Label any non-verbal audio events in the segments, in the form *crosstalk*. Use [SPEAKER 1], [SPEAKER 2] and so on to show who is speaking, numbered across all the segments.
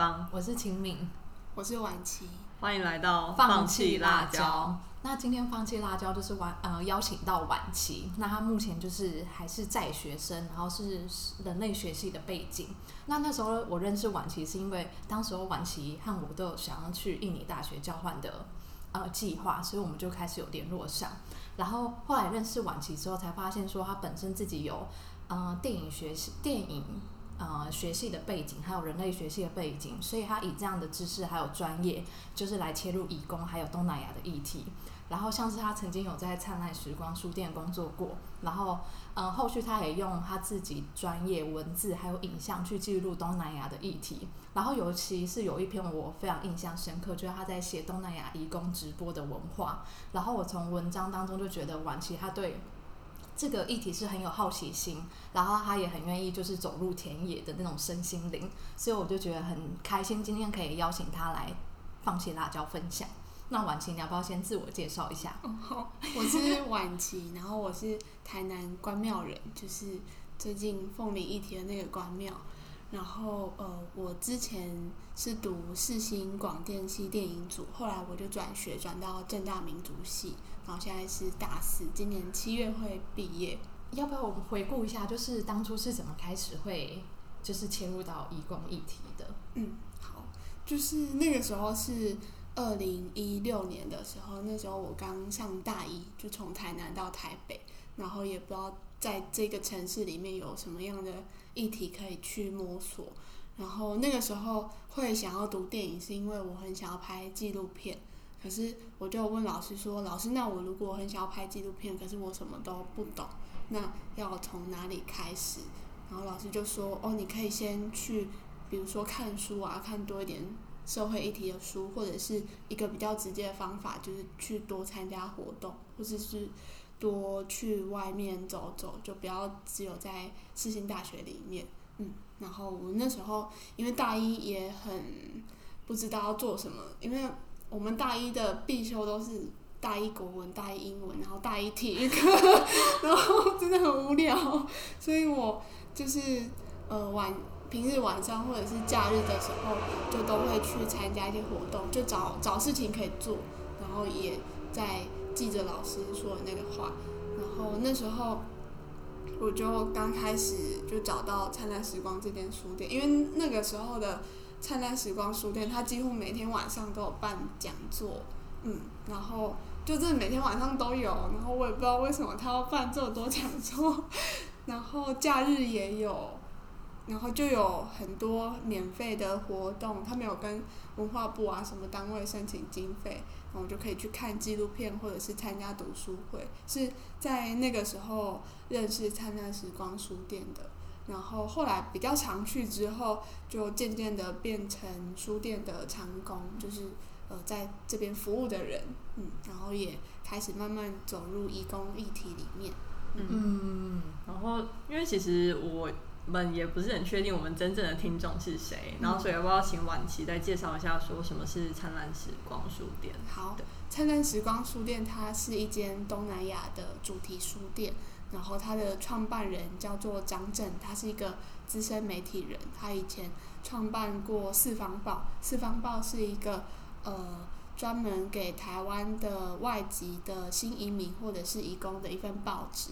[SPEAKER 1] 我是秦芳，
[SPEAKER 2] 我是秦敏，
[SPEAKER 3] 我是婉琪，
[SPEAKER 1] 欢迎来到
[SPEAKER 2] 放弃辣椒。那今天放弃辣椒就是婉呃邀请到婉琪，那他目前就是还是在学生，然后是人类学系的背景。那那时候我认识婉琪是因为当时候婉琪和我都有想要去印尼大学交换的呃计划，所以我们就开始有联络上。然后后来认识婉琪之后，才发现说他本身自己有呃电影学习电影。呃，学系的背景，还有人类学系的背景，所以他以这样的知识还有专业，就是来切入义工还有东南亚的议题。然后像是他曾经有在灿烂时光书店工作过，然后嗯，后续他也用他自己专业文字还有影像去记录东南亚的议题。然后尤其是有一篇我非常印象深刻，就是他在写东南亚义工直播的文化。然后我从文章当中就觉得，晚期他对。这个议题是很有好奇心，然后他也很愿意就是走入田野的那种身心灵，所以我就觉得很开心，今天可以邀请他来放弃辣椒分享。那婉琪，你要不要先自我介绍一下？
[SPEAKER 3] 好，我是婉琪，然后我是台南关庙人，就是最近凤梨议题的那个关庙。然后呃，我之前是读世新广电系电影组，后来我就转学转到正大民族系。然后现在是大四，今年七月会毕业。
[SPEAKER 2] 要不要我们回顾一下，就是当初是怎么开始会就是切入到义工议题的？
[SPEAKER 3] 嗯，好，就是那个时候是二零一六年的时候，那时候我刚上大一，就从台南到台北，然后也不知道在这个城市里面有什么样的议题可以去摸索。然后那个时候会想要读电影，是因为我很想要拍纪录片。可是我就问老师说：“老师，那我如果很想要拍纪录片，可是我什么都不懂，那要从哪里开始？”然后老师就说：“哦，你可以先去，比如说看书啊，看多一点社会议题的书，或者是一个比较直接的方法，就是去多参加活动，或者是多去外面走走，就不要只有在世新大学里面。”嗯，然后我那时候因为大一也很不知道要做什么，因为。我们大一的必修都是大一国文、大一英文，然后大一体育课，*laughs* 然后真的很无聊，所以我就是呃晚平日晚上或者是假日的时候，就都会去参加一些活动，就找找事情可以做，然后也在记着老师说的那个话，然后那时候我就刚开始就找到灿烂时光这间书店，因为那个时候的。灿烂时光书店，它几乎每天晚上都有办讲座，嗯，然后就这每天晚上都有，然后我也不知道为什么他要办这么多讲座，*laughs* 然后假日也有，然后就有很多免费的活动，他们有跟文化部啊什么单位申请经费，然后就可以去看纪录片或者是参加读书会，是在那个时候认识灿烂时光书店的。然后后来比较常去之后，就渐渐的变成书店的长工，就是呃在这边服务的人，嗯，然后也开始慢慢走入义工议题里面，
[SPEAKER 1] 嗯，然后因为其实我们也不是很确定我们真正的听众是谁，然后所以要不要请婉琪再介绍一下，说什么是灿烂时光书店？
[SPEAKER 3] 好，灿烂时光书店它是一间东南亚的主题书店。然后他的创办人叫做张震，他是一个资深媒体人。他以前创办过《四方报》，《四方报》是一个呃专门给台湾的外籍的新移民或者是移工的一份报纸。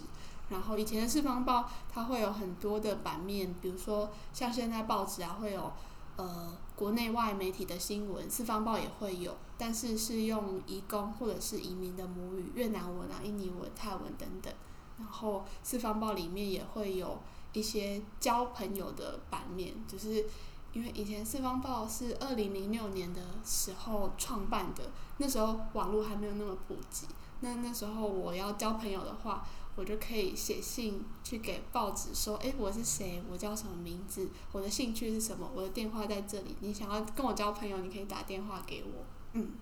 [SPEAKER 3] 然后以前的《四方报》它会有很多的版面，比如说像现在报纸啊会有呃国内外媒体的新闻，《四方报》也会有，但是是用移工或者是移民的母语，越南文啊、印尼文、泰文等等。然后四方报里面也会有一些交朋友的版面，就是因为以前四方报是二零零六年的时候创办的，那时候网络还没有那么普及。那那时候我要交朋友的话，我就可以写信去给报纸说：“哎，我是谁？我叫什么名字？我的兴趣是什么？我的电话在这里。你想要跟我交朋友，你可以打电话给我。”嗯，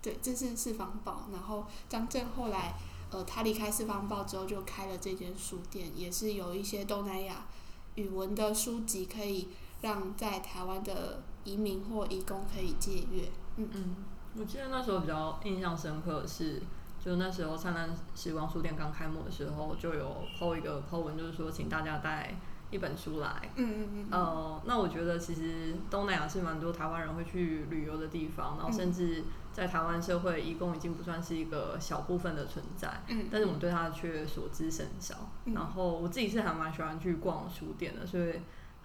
[SPEAKER 3] 对，这是四方报。然后张震后来。呃，他离开四方报之后，就开了这间书店，也是有一些东南亚语文的书籍，可以让在台湾的移民或移工可以借阅。
[SPEAKER 1] 嗯嗯，我记得那时候比较印象深刻的是，就那时候灿烂时光书店刚开幕的时候，就有 PO 一个 PO 文，就是说请大家带一本书来。
[SPEAKER 3] 嗯嗯嗯，
[SPEAKER 1] 呃，那我觉得其实东南亚是蛮多台湾人会去旅游的地方，然后
[SPEAKER 3] 嗯
[SPEAKER 1] 甚至在台湾社会，义工已经不算是一个小部分的存在，
[SPEAKER 3] 嗯
[SPEAKER 1] 但是我们对它却所知甚少。
[SPEAKER 3] 嗯
[SPEAKER 1] 然后我自己是还蛮喜欢去逛书店的，所以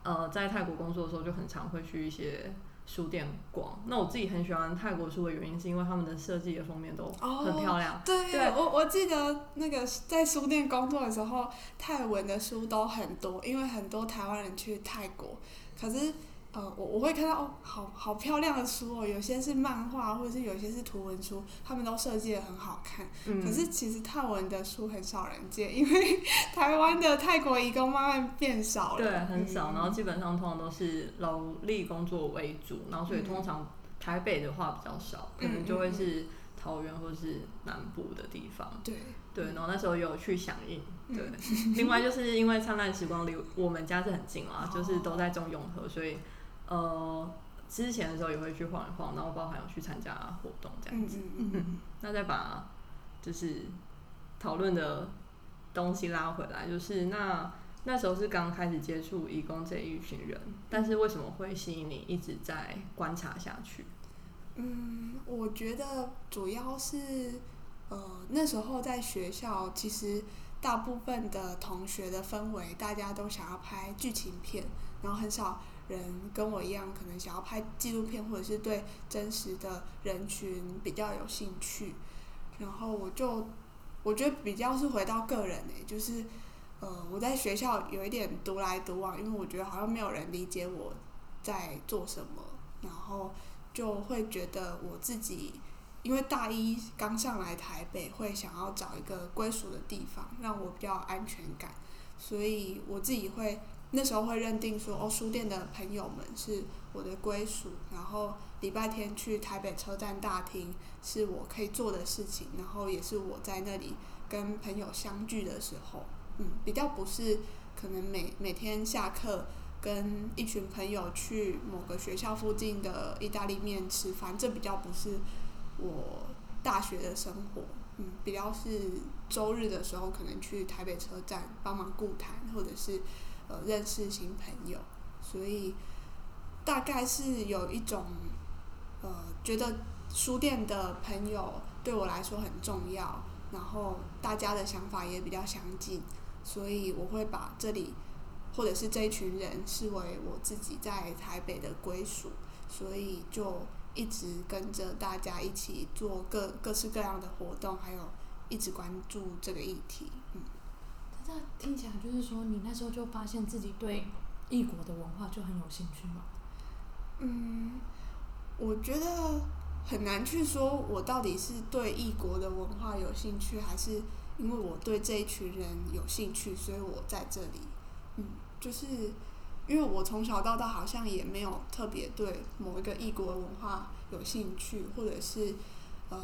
[SPEAKER 1] 呃，在泰国工作的时候就很常会去一些书店逛。那我自己很喜欢泰国书的原因，是因为他们的设计的封面都很漂亮。
[SPEAKER 3] 对
[SPEAKER 1] 对
[SPEAKER 3] 我我记得那个在书店工作的时候，泰文的书都很多，因为很多台湾人去泰国，可是呃，我我会看到哦，好好漂亮的书哦，有些是漫画，或者是有些是图文书，他们都设计的很好看。
[SPEAKER 1] 嗯，
[SPEAKER 3] 可是其实泰文的书很少人借，因为 *laughs* 台湾的泰国移工慢慢变少了。
[SPEAKER 1] 对很少，
[SPEAKER 3] 嗯
[SPEAKER 1] 然后基本上通常都是劳力工作为主，然后所以通常台北的话比较少，可能就会是桃园或是南部的地方。
[SPEAKER 3] 对，
[SPEAKER 1] 对，然后那时候有去响应，
[SPEAKER 3] 嗯
[SPEAKER 1] 对。另外就是因为灿烂时光离我们家是很近啊，
[SPEAKER 3] 哦
[SPEAKER 1] 就是都在中永和，所以呃之前的时候也会去晃一晃，然后包含有去参加活动这样子。
[SPEAKER 3] 嗯嗯嗯嗯
[SPEAKER 1] 那再把就是讨论的东西拉回来，就是那那时候是刚开始接触义工这一群人，但是为什么会吸引你一直在观察下去？
[SPEAKER 3] 嗯，我觉得主要是，呃，那时候在学校，其实大部分的同学的氛围，大家都想要拍剧情片，然后很少人跟我一样，可能想要拍纪录片，或者是对真实的人群比较有兴趣。然后我就，我觉得比较是回到个人诶、就是，呃，我在学校有一点独来独往，因为我觉得好像没有人理解我在做什么，然后。就会觉得我自己，因为大一刚上来台北，会想要找一个归属的地方，让我比较安全感，所以我自己会那时候会认定说，哦，书店的朋友们是我的归属，然后礼拜天去台北车站大厅是我可以做的事情，然后也是我在那里跟朋友相聚的时候，嗯，比较不是可能每每天下课。跟一群朋友去某个学校附近的意大利面吃饭，这比较不是我大学的生活，嗯，比较是周日的时候可能去台北车站帮忙顾谈，或者是认识新朋友，所以大概是有一种呃觉得书店的朋友对我来说很重要，然后大家的想法也比较相近，所以我会把这里。或者是这一群人视为我自己在台北的归属，所以就一直跟着大家一起做各各式各样的活动，还有一直关注这个议题。
[SPEAKER 2] 那，听起来就是说，你那时候就发现自己对异国的文化就很有兴趣吗？
[SPEAKER 3] 嗯，我觉得很难去说，我到底是对异国的文化有兴趣，还是因为我对这一群人有兴趣，所以我在这里。嗯，就是因为我从小到大好像也没有特别对某一个异国文化有兴趣，或者是呃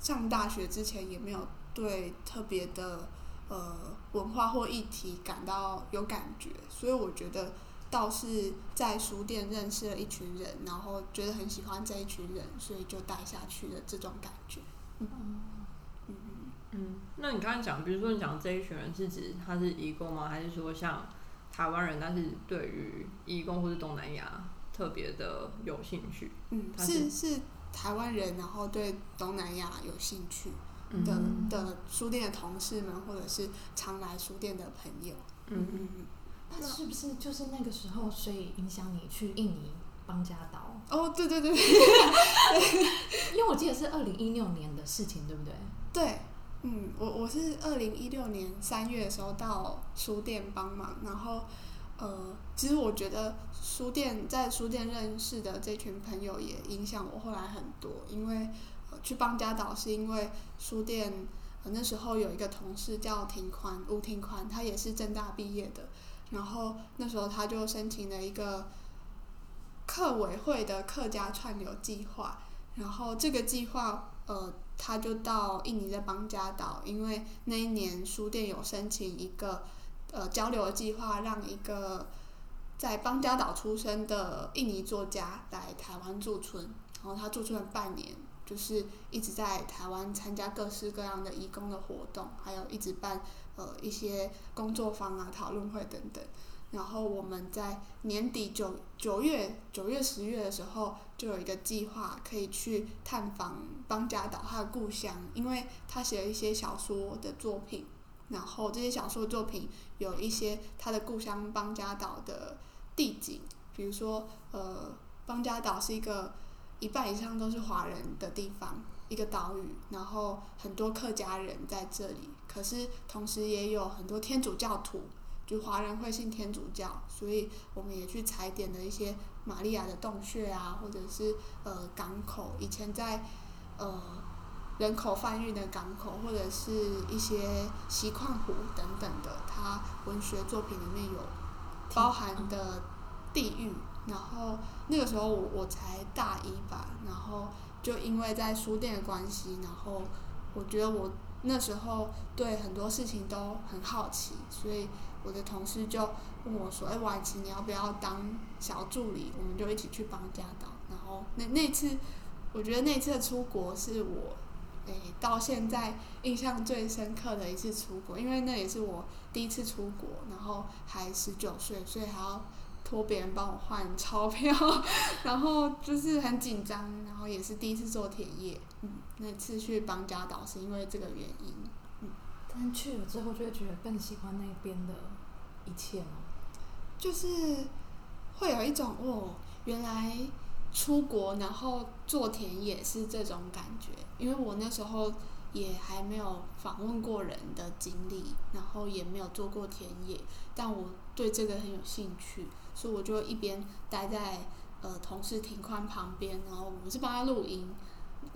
[SPEAKER 3] 上大学之前也没有对特别的呃文化或议题感到有感觉，所以我觉得倒是在书店认识了一群人，然后觉得很喜欢这一群人，所以就待下去的这种感觉。嗯嗯嗯。
[SPEAKER 1] 嗯，那你刚才讲，比如说你讲这一群人是指他是移工吗？还是说像台湾人，但是对于移工或是东南亚特别的有兴趣？
[SPEAKER 3] 嗯，
[SPEAKER 1] 他
[SPEAKER 3] 是是台湾人，然后对东南亚有兴趣的、
[SPEAKER 1] 嗯
[SPEAKER 3] 的书店的同事们，或者是常来书店的朋友。
[SPEAKER 1] 嗯
[SPEAKER 3] 嗯嗯。
[SPEAKER 2] 那是不是就是那个时候，所以影响你去印尼邦加岛？
[SPEAKER 3] 哦，对对对 *laughs*
[SPEAKER 2] 因为我记得是二零一六年的事情，对不对？
[SPEAKER 3] 对，嗯，我我是二零一六年三月的时候到书店帮忙，然后呃，其实我觉得书店在书店认识的这群朋友也影响我后来很多，因为、呃、去邦家岛是因为书店、呃、那时候有一个同事叫庭宽吴庭宽，他也是正大毕业的，然后那时候他就申请了一个客委会的客家串流计划，然后这个计划呃。他就到印尼的邦家岛，因为那一年书店有申请一个呃交流的计划，让一个在邦加岛出生的印尼作家来台湾驻村，然后他驻村了半年，就是一直在台湾参加各式各样的义工的活动，还有一直办呃一些工作坊啊、讨论会等等。然后我们在年底九九月九月十月的时候，就有一个计划可以去探访邦加岛他的故乡，因为他写了一些小说的作品，然后这些小说作品有一些他的故乡邦加岛的地景，比如说呃，邦加岛是一个一半以上都是华人的地方，一个岛屿，然后很多客家人在这里，可是同时也有很多天主教徒。就华人会信天主教，所以我们也去踩点了一些玛利亚的洞穴啊，或者是呃港口，以前在呃人口贩运的港口，或者是一些锡矿湖等等的，它文学作品里面有包含的地域。然后那个时候我我才大一吧，然后就因为在书店的关系，然后我觉得我那时候对很多事情都很好奇，所以。我的同事就问我说：“哎，婉琪，你要不要当小助理？我们就一起去邦加岛。”然后那那次，我觉得那次出国是我诶到现在印象最深刻的一次出国，因为那也是我第一次出国，然后还十九岁，所以还要托别人帮我换钞票，然后就是很紧张，然后也是第一次做田野。嗯，那次去邦加岛是因为这个原因。
[SPEAKER 2] 嗯，但去了之后就会觉得更喜欢那边的。一切吗？
[SPEAKER 3] 就是会有一种哦，原来出国然后做田野是这种感觉。因为我那时候也还没有访问过人的经历，然后也没有做过田野，但我对这个很有兴趣，所以我就一边待在呃同事庭宽旁边，然后我是帮他录音，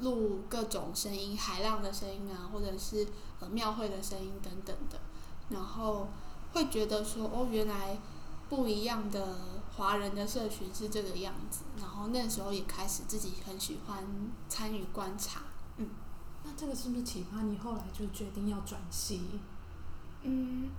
[SPEAKER 3] 录各种声音，海浪的声音啊，或者是呃庙会的声音等等的，然后。会觉得说哦，原来不一样的华人的社群是这个样子，然后那时候也开始自己很喜欢参与观察，嗯，
[SPEAKER 2] 那这个是不是启发你后来就决定要转系？
[SPEAKER 3] 嗯，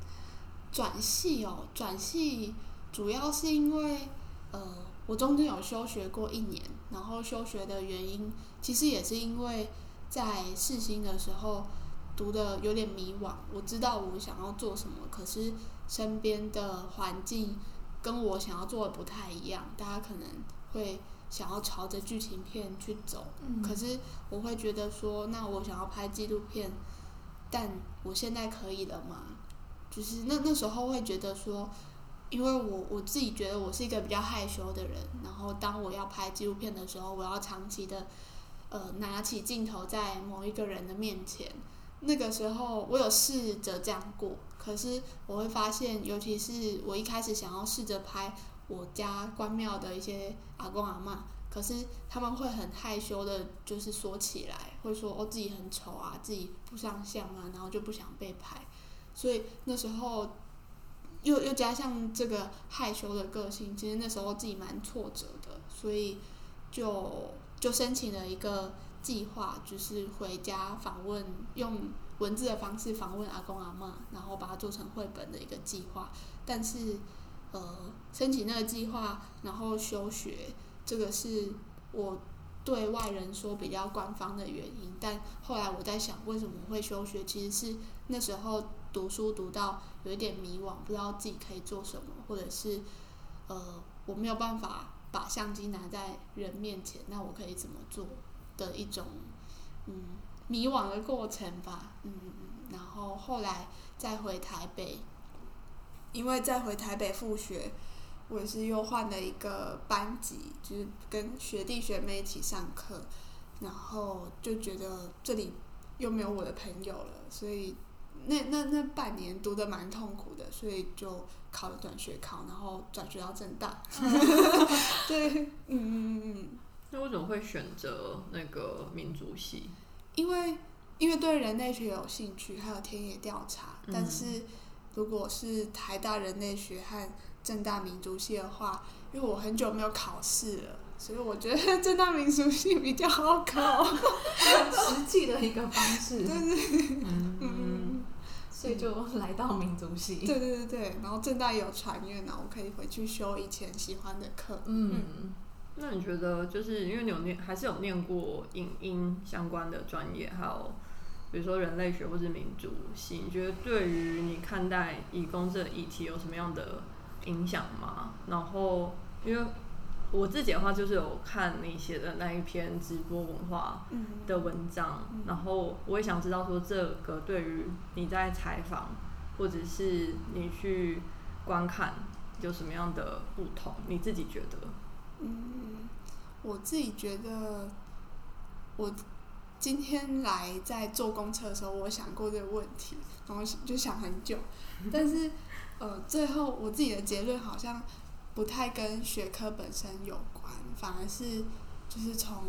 [SPEAKER 3] 转系哦，转系主要是因为呃，我中间有休学过一年，然后休学的原因其实也是因为在试新的时候。读的有点迷惘，我知道我想要做什么，可是身边的环境跟我想要做的不太一样，大家可能会想要朝着剧情片去走，可是我会觉得说，那我想要拍纪录片，但我现在可以了吗？就是那那时候会觉得说，因为我我自己觉得我是一个比较害羞的人，然后当我要拍纪录片的时候，我要长期的呃拿起镜头在某一个人的面前。那个时候我有试着这样过，可是我会发现，尤其是我一开始想要试着拍我家关庙的一些阿公阿妈，可是他们会很害羞的，就是说起来，会说哦自己很丑啊，自己不上相啊，然后就不想被拍，所以那时候又又加上这个害羞的个性，其实那时候自己蛮挫折的，所以就就申请了一个。计划就是回家访问，用文字的方式访问阿公阿妈，然后把它做成绘本的一个计划。但是，呃，申请那个计划，然后休学，这个是我对外人说比较官方的原因。但后来我在想，为什么会休学？其实是那时候读书读到有一点迷惘，不知道自己可以做什么，或者是呃，我没有办法把相机拿在人面前，那我可以怎么做？的一种嗯迷惘的过程吧，嗯然后后来再回台北，因为再回台北复学，我也是又换了一个班级，就是跟学弟学妹一起上课，然后就觉得这里又没有我的朋友了，所以那那那半年读的蛮痛苦的，所以就考了转学考，然后转学到正大 *laughs* *laughs* 对，嗯嗯嗯。
[SPEAKER 1] 那为什么会选择那个民族系？
[SPEAKER 3] 因为因为对人类学有兴趣，还有田野调查。但是如果是台大人类学和正大民族系的话，因为我很久没有考试了，所以我觉得 *laughs* 正大民族系比较好考，
[SPEAKER 2] 实际的一个方式。
[SPEAKER 3] 对对，嗯，
[SPEAKER 2] 所以就来到民族系。
[SPEAKER 3] 对对对对，然后正大也有传阅呢，我可以回去修以前喜欢的课。嗯。
[SPEAKER 1] 那你觉得，就是因为你有念，还是有念过影音相关的专业，还有比如说人类学或是民族系，你觉得对于你看待义工这议题有什么样的影响吗？然后因为我自己的话，就是有看你写的那一篇直播文化
[SPEAKER 3] 嗯
[SPEAKER 1] 的文章，
[SPEAKER 3] 嗯
[SPEAKER 1] 然后我也想知道说这个对于你在采访或者是你去观看有什么样的不同？你自己觉得？
[SPEAKER 3] 嗯，我自己觉得，我今天来在坐公车的时候，我想过这个问题，然后就想很久，但是呃，最后我自己的结论好像不太跟学科本身有关，反而是就是从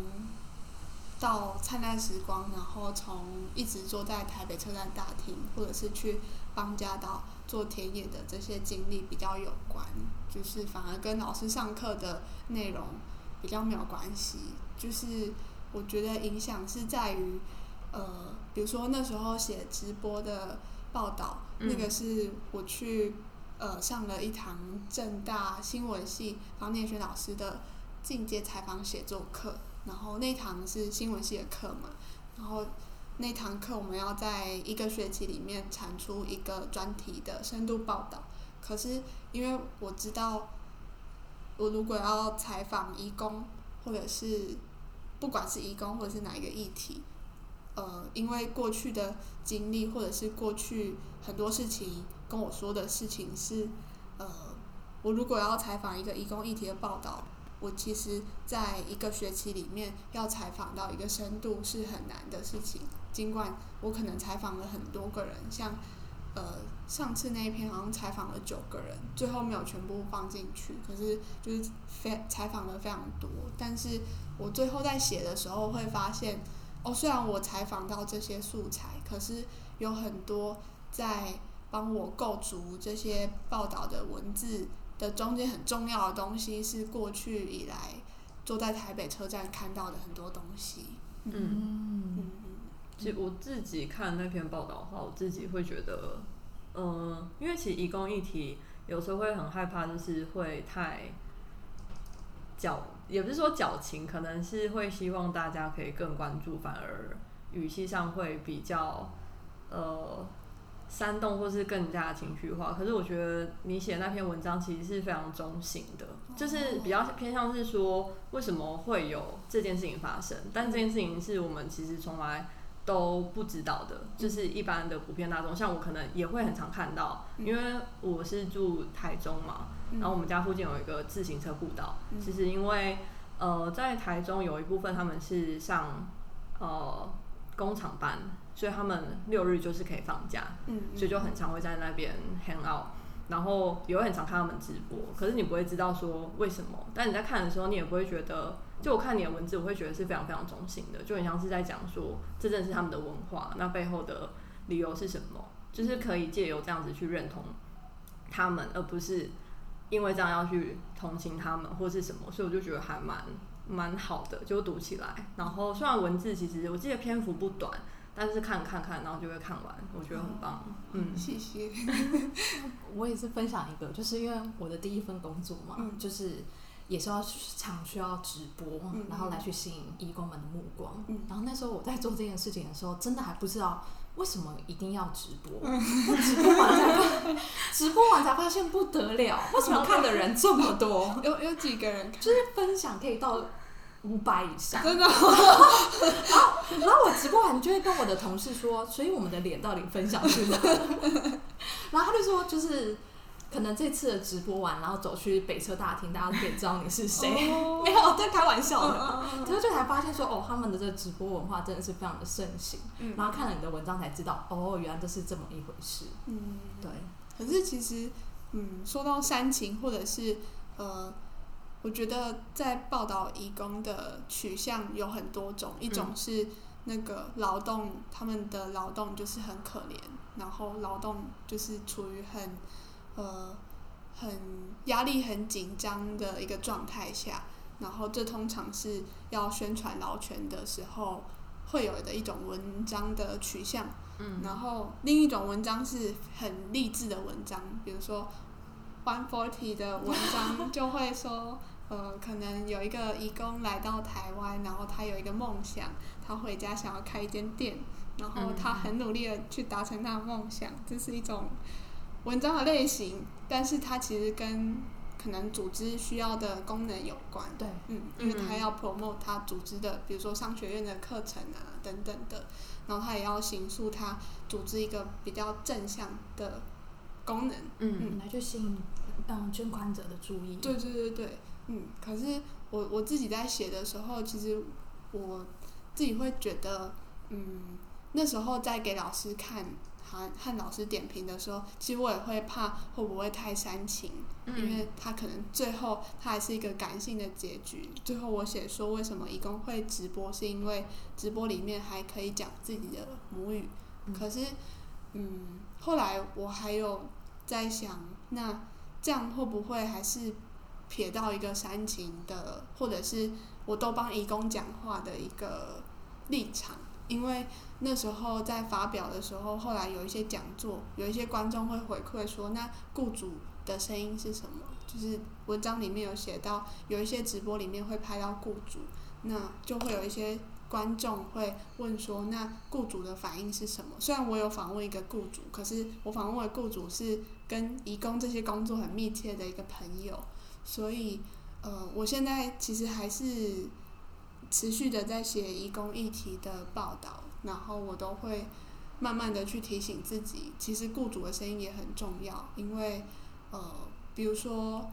[SPEAKER 3] 到灿烂时光，然后从一直坐在台北车站大厅，或者是去邦家岛做田野的这些经历比较有关，就是反而跟老师上课的内容比较没有关系。就是我觉得影响是在于，呃，比如说那时候写直播的报道，
[SPEAKER 1] 嗯
[SPEAKER 3] 那个是我去呃上了一堂正大新闻系方念轩老师的进阶采访写作课，然后那堂是新闻系的课嘛，然后那堂课我们要在一个学期里面产出一个专题的深度报道。可是因为我知道，我如果要采访义工，或者是不管是义工或者是哪一个议题，呃，因为过去的经历或者是过去很多事情跟我说的事情是，呃，我如果要采访一个义工议题的报道，我其实在一个学期里面要采访到一个深度是很难的事情。尽管我可能采访了很多个人，像呃上次那一篇好像采访了九个人，最后没有全部放进去，可是就是非采访了非常多。但是我最后在写的时候会发现，哦，虽然我采访到这些素材，可是有很多在帮我构筑这些报道的文字的中间很重要的东西，是过去以来坐在台北车站看到的很多东西。
[SPEAKER 1] 嗯
[SPEAKER 2] 嗯
[SPEAKER 3] 嗯
[SPEAKER 1] 其实我自己看那篇报道的话，我自己会觉得，嗯、因为其实移工议题有时候会很害怕，就是会太矫，也不是说矫情，可能是会希望大家可以更关注，反而语气上会比较呃煽动或是更加情绪化。可是我觉得你写那篇文章其实是非常中性的，就是比较偏向是说为什么会有这件事情发生，但这件事情是我们其实从来。都不知道的，就是一般的普遍大众，像我可能也会很常看到，
[SPEAKER 3] 嗯
[SPEAKER 1] 因为我是住台中嘛，
[SPEAKER 3] 嗯
[SPEAKER 1] 然后我们家附近有一个自行车步道，
[SPEAKER 3] 嗯
[SPEAKER 1] 其实因为呃在台中有一部分他们是上呃工厂班，所以他们六日就是可以放假，
[SPEAKER 3] 嗯，
[SPEAKER 1] 所以就很常会在那边 hang out，然后也会很常看他们直播，可是你不会知道说为什么，但你在看的时候，你也不会觉得，就我看你的文字，我会觉得是非常非常中性的，就很像是在讲说这正是他们的文化，那背后的理由是什么，就是可以借由这样子去认同他们，而不是因为这样要去同情他们或是什么，所以我就觉得还蛮蛮好的，就读起来。然后虽然文字其实我记得篇幅不短，但是看看看，然后就会看完，我觉得很棒。嗯
[SPEAKER 3] 谢谢。*laughs*
[SPEAKER 2] 我也是分享一个，就是因为我的第一份工作嘛，
[SPEAKER 3] 嗯
[SPEAKER 2] 就是也是要常需要直播，
[SPEAKER 3] 嗯
[SPEAKER 2] 然后来去吸引义工们的目光。
[SPEAKER 3] 嗯
[SPEAKER 2] 然后那时候我在做这件事情的时候，真的还不知道为什么一定要直播。*laughs* 直播完才发，直播完才发现不得了，为什么看的人这么多？*laughs*
[SPEAKER 3] 有有几个人看？
[SPEAKER 2] 就是分享可以到五百以上。
[SPEAKER 3] 真的
[SPEAKER 2] 然后然后我直播完就会跟我的同事说，所以我们的脸到底分享去哪？*laughs* 然后他就说，就是可能这次的直播完，然后走去北车大厅，大家都可以知道你是谁。
[SPEAKER 3] 哦
[SPEAKER 2] 没有在开玩笑的。
[SPEAKER 3] 嗯嗯
[SPEAKER 2] 可是就才发现说，哦，他们的这个直播文化真的是非常的盛行。
[SPEAKER 3] 嗯
[SPEAKER 2] 然后看了你的文章才知道，哦，原来这是这么一回事。
[SPEAKER 3] 嗯，
[SPEAKER 2] 对，
[SPEAKER 3] 可是其实，嗯，说到煽情或者是呃，我觉得在报道义工的取向有很多种，一种是那个劳动，他们的劳动就是很可怜，然后劳动就是处于很呃很压力很紧张的一个状态下，然后这通常是要宣传劳权的时候会有的一种文章的取向。
[SPEAKER 1] 嗯
[SPEAKER 3] 然后另一种文章是很励志的文章，比如说 One Forty 的文章 *laughs* 就会说，呃，可能有一个义工来到台湾，然后他有一个梦想，他回家想要开一间店，然后他很努力的去达成他的梦想，这是一种文章的类型，但是它其实跟可能组织需要的功能有关。
[SPEAKER 2] 对，
[SPEAKER 3] 嗯，因为他要 promote 他组织的，比如说商学院的课程啊等等的，然后他也要形塑他组织一个比较正向的功能。
[SPEAKER 1] 嗯
[SPEAKER 2] 来去吸引嗯捐款者的注意。
[SPEAKER 3] 对对对对，嗯，可是我我自己在写的时候，其实我自己会觉得，嗯，那时候在给老师看和和老师点评的时候，其实我也会怕会不会太煽情，因
[SPEAKER 1] 嗯
[SPEAKER 3] 为他可能最后他还是一个感性的结局。最后我写说为什么义工会直播，是因为直播里面还可以讲自己的母语。
[SPEAKER 2] 嗯
[SPEAKER 3] 可是，嗯，后来我还有在想，那这样会不会还是撇到一个煽情的，或者是我都帮义工讲话的一个立场？因为那时候在发表的时候，后来有一些讲座，有一些观众会回馈说，那雇主的声音是什么？就是文章里面有写到，有一些直播里面会拍到雇主，那就会有一些观众会问说，那雇主的反应是什么？虽然我有访问一个雇主，可是我访问的雇主是跟义工这些工作很密切的一个朋友，所以呃，我现在其实还是持续的在写义工议题的报道，然后我都会慢慢的去提醒自己，其实雇主的声音也很重要，因为呃，比如说。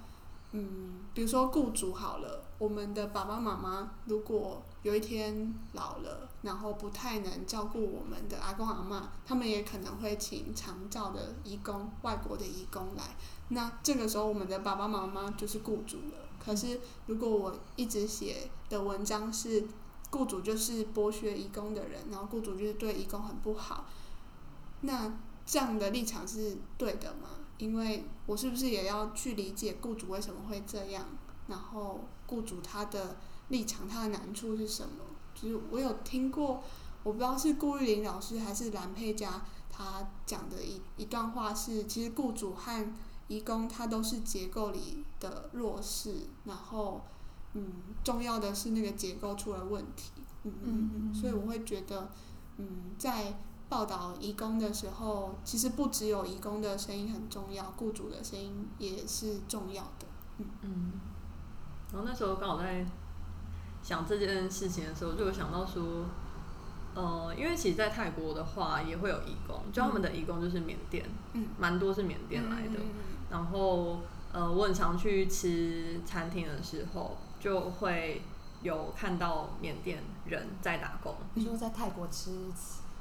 [SPEAKER 3] 嗯，比如说雇主好了，我们的爸爸妈妈如果有一天老了，然后不太能照顾我们的阿公阿嬷，他们也可能会请长照的义工、外国的义工来。那这个时候，我们的爸爸妈妈就是雇主了。可是，如果我一直写的文章是雇主就是剥削义工的人，然后雇主就是对义工很不好，那这样的立场是对的吗？因为我是不是也要去理解雇主为什么会这样？然后雇主他的立场、他的难处是什么？就是我有听过，我不知道是顾玉玲老师还是蓝佩佳，他讲的一一段话是，其实雇主和义工他都是结构里的弱势，然后嗯，重要的是那个结构出了问题。嗯嗯嗯，所以我会觉得，嗯，在报道移工的时候，其实不只有移工的声音很重要，雇主的声音也是重要的。
[SPEAKER 1] 嗯嗯，然后那时候刚好在想这件事情的时候，就有想到说，呃，因为其实，在泰国的话也会有义工，就他们的义工就是缅甸，
[SPEAKER 3] 嗯，
[SPEAKER 1] 蛮多是缅甸来的。
[SPEAKER 3] 嗯
[SPEAKER 1] 然后，呃，我很常去吃餐厅的时候，就会有看到缅甸人在打工。
[SPEAKER 2] 你说在泰国吃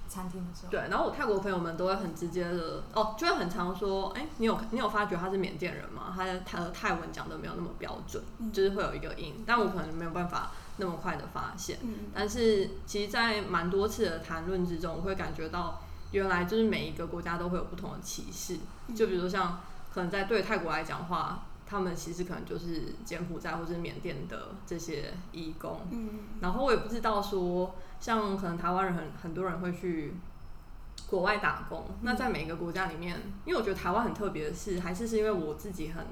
[SPEAKER 2] 餐厅的时候，
[SPEAKER 1] 对，然后我泰国朋友们都会很直接的，哦，就会很常说，哎，你有你有发觉他是缅甸人吗？他的他的泰文讲的没有那么标准，
[SPEAKER 3] 嗯
[SPEAKER 1] 就是会有一个音，但我可能没有办法那么快的发现。
[SPEAKER 3] 嗯
[SPEAKER 1] 但是其实，在蛮多次的谈论之中，我会感觉到，原来就是每一个国家都会有不同的歧视。
[SPEAKER 3] 嗯
[SPEAKER 1] 就比如说像，可能在对泰国来讲的话，他们其实可能就是柬埔寨或者是缅甸的这些义工。
[SPEAKER 3] 嗯
[SPEAKER 1] 然后我也不知道说，像可能台湾人很很多人会去国外打工。那在每一个国家里面，因为我觉得台湾很特别的是，还是是因为我自己很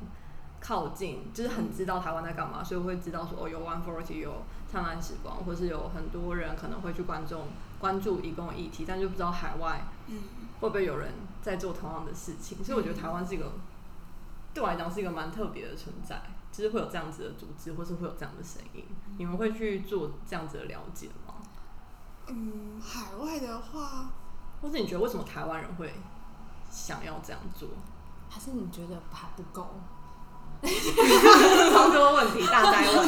[SPEAKER 1] 靠近，就是很知道台湾在干嘛，所以我会知道说，哦，有 One Forty，有灿烂时光，或是有很多人可能会去关注关注义工的议题，但就不知道海外
[SPEAKER 3] 嗯
[SPEAKER 1] 会不会有人在做同样的事情。所以我觉得台湾是一个对我来讲是一个蛮特别的存在，就是会有这样子的组织，或是会有这样的声音。你们会去做这样子的了解吗？
[SPEAKER 3] 嗯，海外的话，
[SPEAKER 1] 或是你觉得为什么台湾人会想要这样做？
[SPEAKER 2] 还是你觉得还不够？*laughs*
[SPEAKER 1] 超多问题，大灾问。*laughs*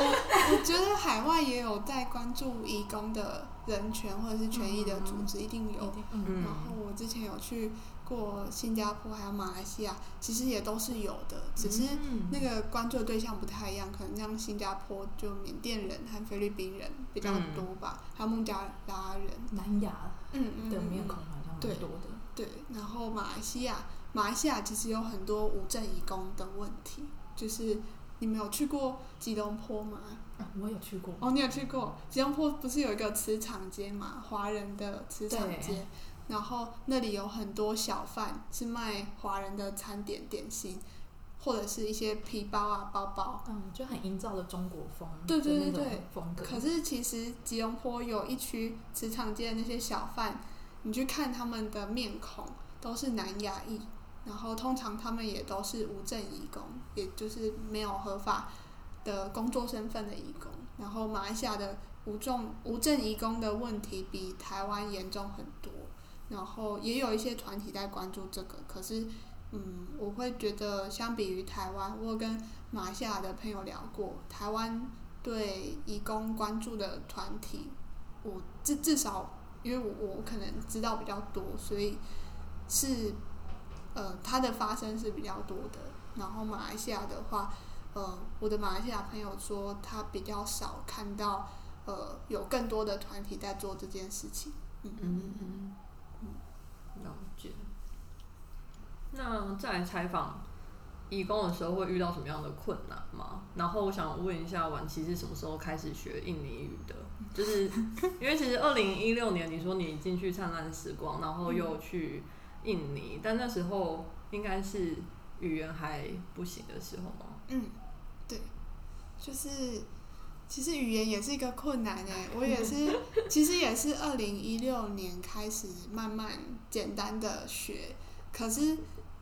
[SPEAKER 3] 我我觉得海外也有在关注义工的人权或者是权益的组织，一定有。然后我之前有去过新加坡还有马来西亚，其实也都是有的，只是
[SPEAKER 1] 嗯
[SPEAKER 3] 那个关注的对象不太一样，可能像新加坡就缅甸人和菲律宾人比较多吧，还有孟加拉人，
[SPEAKER 2] 南亚
[SPEAKER 3] 嗯嗯
[SPEAKER 2] 的
[SPEAKER 3] 嗯嗯
[SPEAKER 2] 面孔好像蛮
[SPEAKER 3] 对
[SPEAKER 2] 多的。
[SPEAKER 3] 对，然后马来西亚，马来西亚其实有很多无证移工的问题，就是你们有去过吉隆坡吗？
[SPEAKER 2] 啊我有去过，
[SPEAKER 3] 哦，你有去过吉隆坡？不是有一个磁场街嘛，华人的磁场街，然后那里有很多小贩是卖华人的餐点点心，或者是一些皮包啊、包包。
[SPEAKER 2] 嗯，就很营造的中国风
[SPEAKER 3] 对对对对
[SPEAKER 2] 风格。
[SPEAKER 3] 可是其实吉隆坡有一区磁场街的那些小贩，你去看他们的面孔都是南亚裔然后通常他们也都是无证移工，也就是没有合法的工作身份的移工。然后马来西亚的无证无证移工的问题比台湾严重很多，然后也有一些团体在关注这个，可是。嗯，我会觉得相比于台湾，我跟马来西亚的朋友聊过，台湾对义工关注的团体，我至至少，因为我我可能知道比较多，所以是呃，它的发生是比较多的。然后马来西亚的话，呃，我的马来西亚朋友说，他比较少看到呃，有更多的团体在做这件事情。
[SPEAKER 1] 嗯嗯嗯嗯，了解。那在采访义工的时候，会遇到什么样的困难吗？然后我想问一下，晚期是什么时候开始学印尼语的？*laughs* 就是因为其实二零一六年你说你进去灿烂时光，然后又去印尼，但那时候应该是语言还不行的时候吗？
[SPEAKER 3] 嗯，对，就是其实语言也是一个困难诶，*laughs* 我也是，其实也是二零一六年开始慢慢简单的学，可是。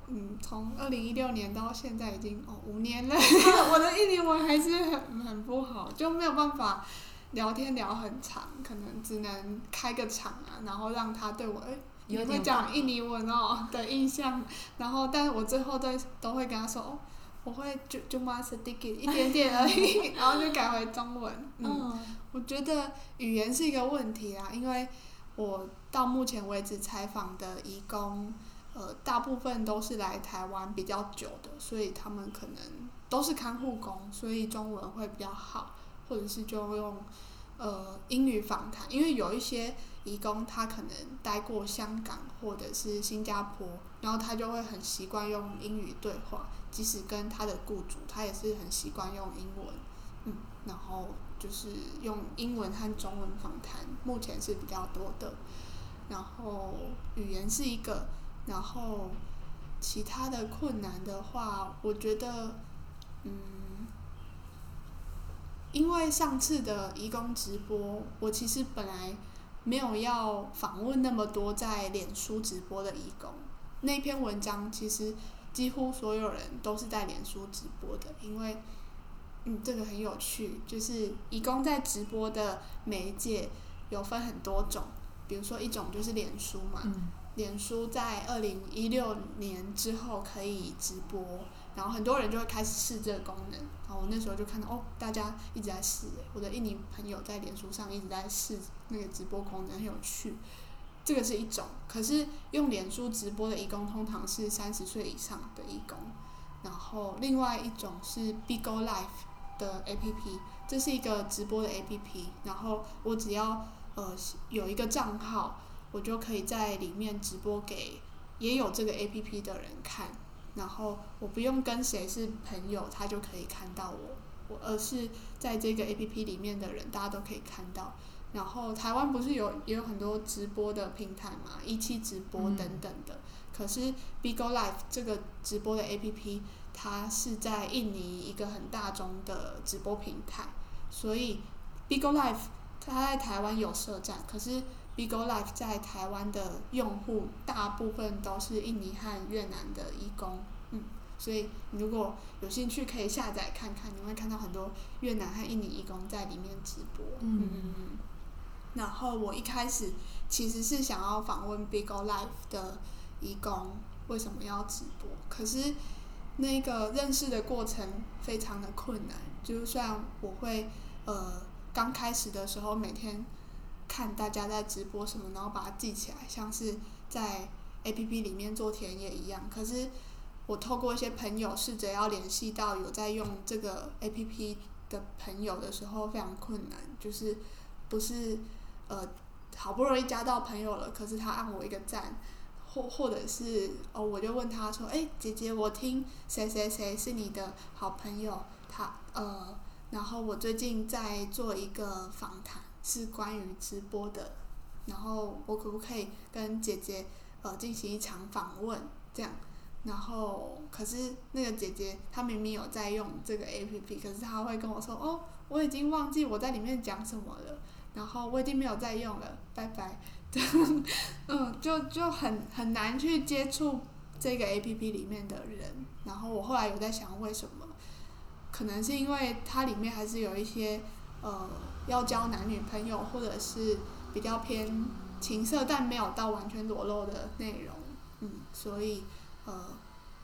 [SPEAKER 3] 嗯，从二零一六年到现在已经哦五年了，*laughs* 我的印尼文还是很很不好，就没有办法聊天聊很长，可能只能开个场啊，然后让他对我哎你会讲印尼文哦 *laughs* 的印象，然后但是我最后都都会跟他说哦，我会就就 master d i g 一点点而已，*laughs* 然后就改回中文。嗯，我觉得语言是一个问题啊，因为我到目前为止采访的义工。呃，大部分都是来台湾比较久的，所以他们可能都是看护工，所以中文会比较好，或者是就用呃英语访谈，因为有一些义工他可能待过香港或者是新加坡，然后他就会很习惯用英语对话，即使跟他的雇主，他也是很习惯用英文，嗯，然后就是用英文和中文访谈，目前是比较多的，然后语言是一个。然后，其他的困难的话，我觉得，嗯，因为上次的义工直播，我其实本来没有要访问那么多在脸书直播的义工。那篇文章其实几乎所有人都是在脸书直播的，因为，嗯，这个很有趣，就是义工在直播的媒介有分很多种，比如说一种就是脸书嘛。脸书在二零一六年之后可以直播，然后很多人就会开始试这个功能。然后我那时候就看到哦，大家一直在试，我的印尼朋友在脸书上一直在试那个直播功能，很有趣。这个是一种，可是用脸书直播的义工通常是三十岁以上的义工。然后另外一种是 Bigo Live 的 APP，这是一个直播的 APP。然后我只要呃有一个账号。我就可以在里面直播给也有这个 A P P 的人看，然后我不用跟谁是朋友，他就可以看到我，我而是在这个 A P P 里面的人，大家都可以看到。然后台湾不是有也有很多直播的平台嘛，一期直播等等的。可是 Bigo Live 这个直播的 A P P，它是在印尼一个很大众的直播平台，所以 Bigo Live 它在台湾有设站，可是。Bigo Life 在台湾的用户大部分都是印尼和越南的义工，嗯，所以如果有兴趣可以下载看看，你会看到很多越南和印尼义工在里面直播，嗯嗯嗯。然后我一开始其实是想要访问 Bigo Life 的义工为什么要直播，可是那个认识的过程非常的困难，就算我会呃刚开始的时候每天。看大家在直播什么，然后把它记起来，像是在 A P P 里面做田野一样。可是我透过一些朋友试着要联系到有在用这个 A P P 的朋友的时候，非常困难。就是不是呃好不容易加到朋友了，可是他按我一个赞，或或者是哦，我就问他说：“哎，姐姐，我听谁谁谁是你的好朋友，他呃，然后我最近在做一个访谈。”是关于直播的，然后我可不可以跟姐姐呃进行一场访问？这样，然后可是那个姐姐她明明有在用这个 A P P，可是她会跟我说：“哦，我已经忘记我在里面讲什么了，然后我已经没有在用了，拜拜。*laughs* ”嗯，就就很很难去接触这个 A P P 里面的人，然后我后来有在想为什么，可能是因为它里面还是有一些呃要交男女朋友或者是比较偏情色但没有到完全裸露的内容，嗯，所以呃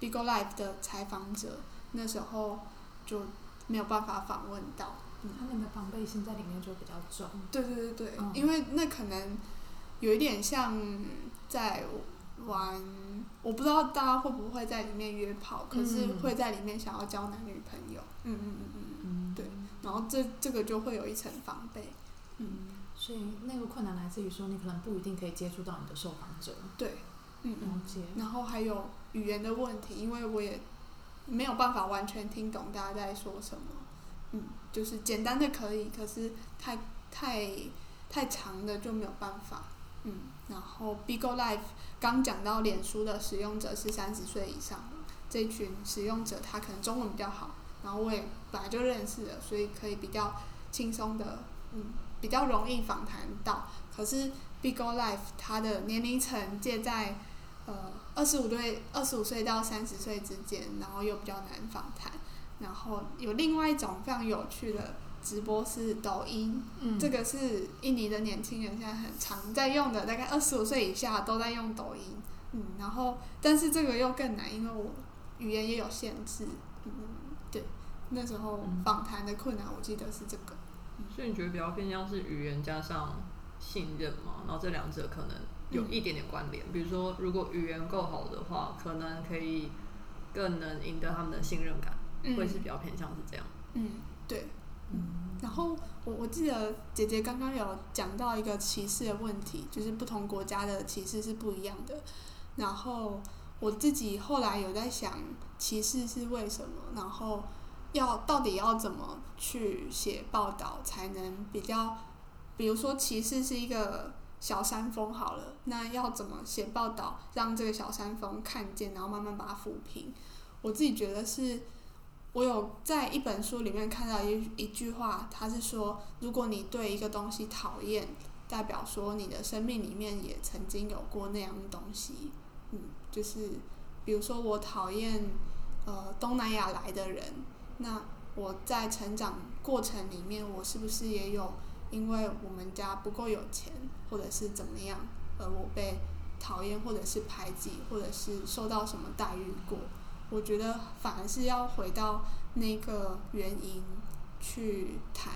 [SPEAKER 3] Bigo Life 的采访者那时候就没有办法访问到，嗯。
[SPEAKER 2] 他们的防备心在里面就比较重。
[SPEAKER 3] 对对对对，
[SPEAKER 2] 嗯。
[SPEAKER 3] 因为那可能有一点像在玩，我不知道大家会不会在里面约炮，可是
[SPEAKER 2] 嗯。
[SPEAKER 3] 会在里面想要交男女朋友，嗯嗯嗯然后这这个就会有一层防备，嗯，
[SPEAKER 2] 所以那个困难来自于说，你可能不一定可以接触到你的受访者。
[SPEAKER 3] 对，嗯嗯，
[SPEAKER 2] 了解。
[SPEAKER 3] 然后还有语言的问题，因为我也没有办法完全听懂大家在说什么，嗯，就是简单的可以，可是太太太长的就没有办法，嗯，然后 Bigo Life 刚讲到脸书的使用者是三十岁以上的这群使用者，他可能中文比较好，然后我也本来就认识了，所以可以比较轻松的，嗯，比较容易访谈到。可是 Bigo Life 它的年龄层介在呃二十五岁二十五岁到三十岁之间，然后又比较难访谈。然后有另外一种非常有趣的直播是抖音，
[SPEAKER 2] 嗯
[SPEAKER 3] 这个是印尼的年轻人现在很常在用的，大概二十五岁以下都在用抖音。嗯，然后但是这个又更难，因为我语言也有限制。嗯，对，那时候
[SPEAKER 1] 嗯
[SPEAKER 3] 访谈的困难，我记得是这个。
[SPEAKER 1] 所以你觉得比较偏向是语言加上信任嘛？然后这两者可能有一点点关联。比如说，如果语言够好的话，可能可以更能赢得他们的信任感，
[SPEAKER 3] 嗯
[SPEAKER 1] 会是比较偏向是这样。
[SPEAKER 3] 嗯，对。
[SPEAKER 2] 嗯
[SPEAKER 3] 然后我我记得姐姐刚刚有讲到一个歧视的问题，就是不同国家的歧视是不一样的。然后我自己后来有在想，歧视是为什么？然后要到底要怎么去写报道才能比较，比如说歧视是一个小山峰好了，那要怎么写报道让这个小山峰看见，然后慢慢把它抚平？我自己觉得是。我有在一本书里面看到一一句话，他是说，如果你对一个东西讨厌，代表说你的生命里面也曾经有过那样的东西。嗯，就是比如说我讨厌呃东南亚来的人，那我在成长过程里面，我是不是也有因为我们家不够有钱，或者是怎么样，而我被讨厌，或者是排挤，或者是受到什么待遇过？我觉得反而是要回到那个原因去谈，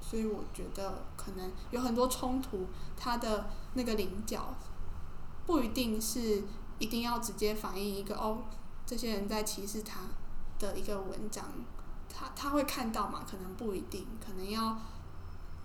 [SPEAKER 3] 所以我觉得可能有很多冲突，它的那个棱角不一定是一定要直接反映一个哦，这些人在歧视他的一个文章，他他会看到嘛？可能不一定，可能要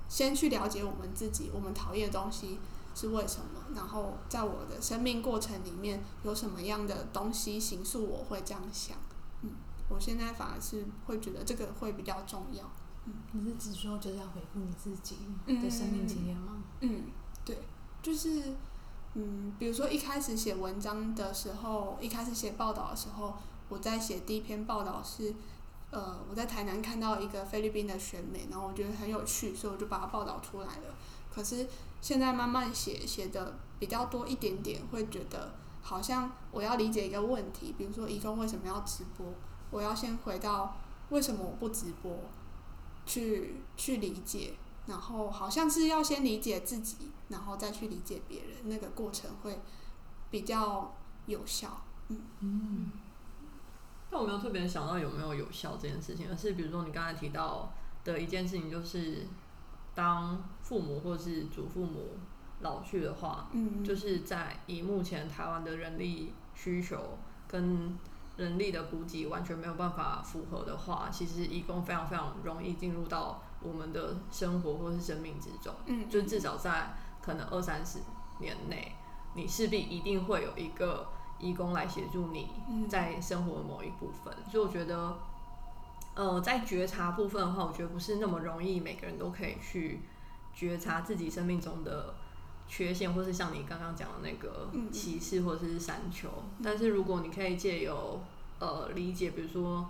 [SPEAKER 3] 先去了解我们自己，我们讨厌的东西是为什么，然后在我的生命过程里面有什么样的东西形塑我会这样想。嗯，我现在反而是会觉得这个会比较重要。
[SPEAKER 2] 嗯你是指说就是要回顾你自己
[SPEAKER 3] 嗯
[SPEAKER 2] 的生命经验吗？
[SPEAKER 3] 嗯，对，就是嗯，比如说一开始写文章的时候，一开始写报道的时候，我在写第一篇报道是，呃，我在台南看到一个菲律宾的选美，然后我觉得很有趣，所以我就把它报道出来了。可是现在慢慢写，写的比较多一点点，会觉得好像我要理解一个问题，比如说义工为什么要直播，我要先回到为什么我不直播，去去理解。然后好像是要先理解自己，然后再去理解别人，那个过程会比较有效。
[SPEAKER 2] 嗯
[SPEAKER 1] 但我没有特别想到有没有有效这件事情，而是比如说你刚才提到的一件事情，就是当父母或是祖父母老去的话，
[SPEAKER 3] 嗯，
[SPEAKER 1] 就是在以目前台湾的人力需求跟人力的补给完全没有办法符合的话，其实义工非常非常容易进入到我们的生活或是生命之中。
[SPEAKER 3] 嗯，
[SPEAKER 1] 就至少在可能二三十年内，你势必一定会有一个义工来协助你
[SPEAKER 3] 嗯
[SPEAKER 1] 在生活的某一部分。所以我觉得，呃，在觉察部分的话，我觉得不是那么容易，每个人都可以去觉察自己生命中的缺陷，或是像你刚刚讲的那个
[SPEAKER 3] 嗯
[SPEAKER 1] 歧视或者是山丘。但是如果你可以借由呃理解，比如说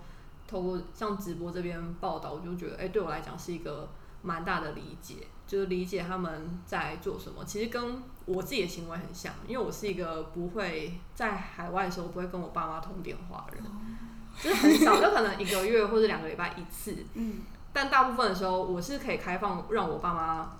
[SPEAKER 1] 透过像直播这边报道，我就觉得，哎、对我来讲是一个蛮大的理解，就是理解他们在做什么。其实跟我自己的行为很像，因为我是一个不会在海外的时候不会跟我爸妈通电话的人，*laughs* 就是很少，就可能一个月或者两个礼拜一次。
[SPEAKER 3] 嗯，
[SPEAKER 1] 但大部分的时候，我是可以开放让我爸妈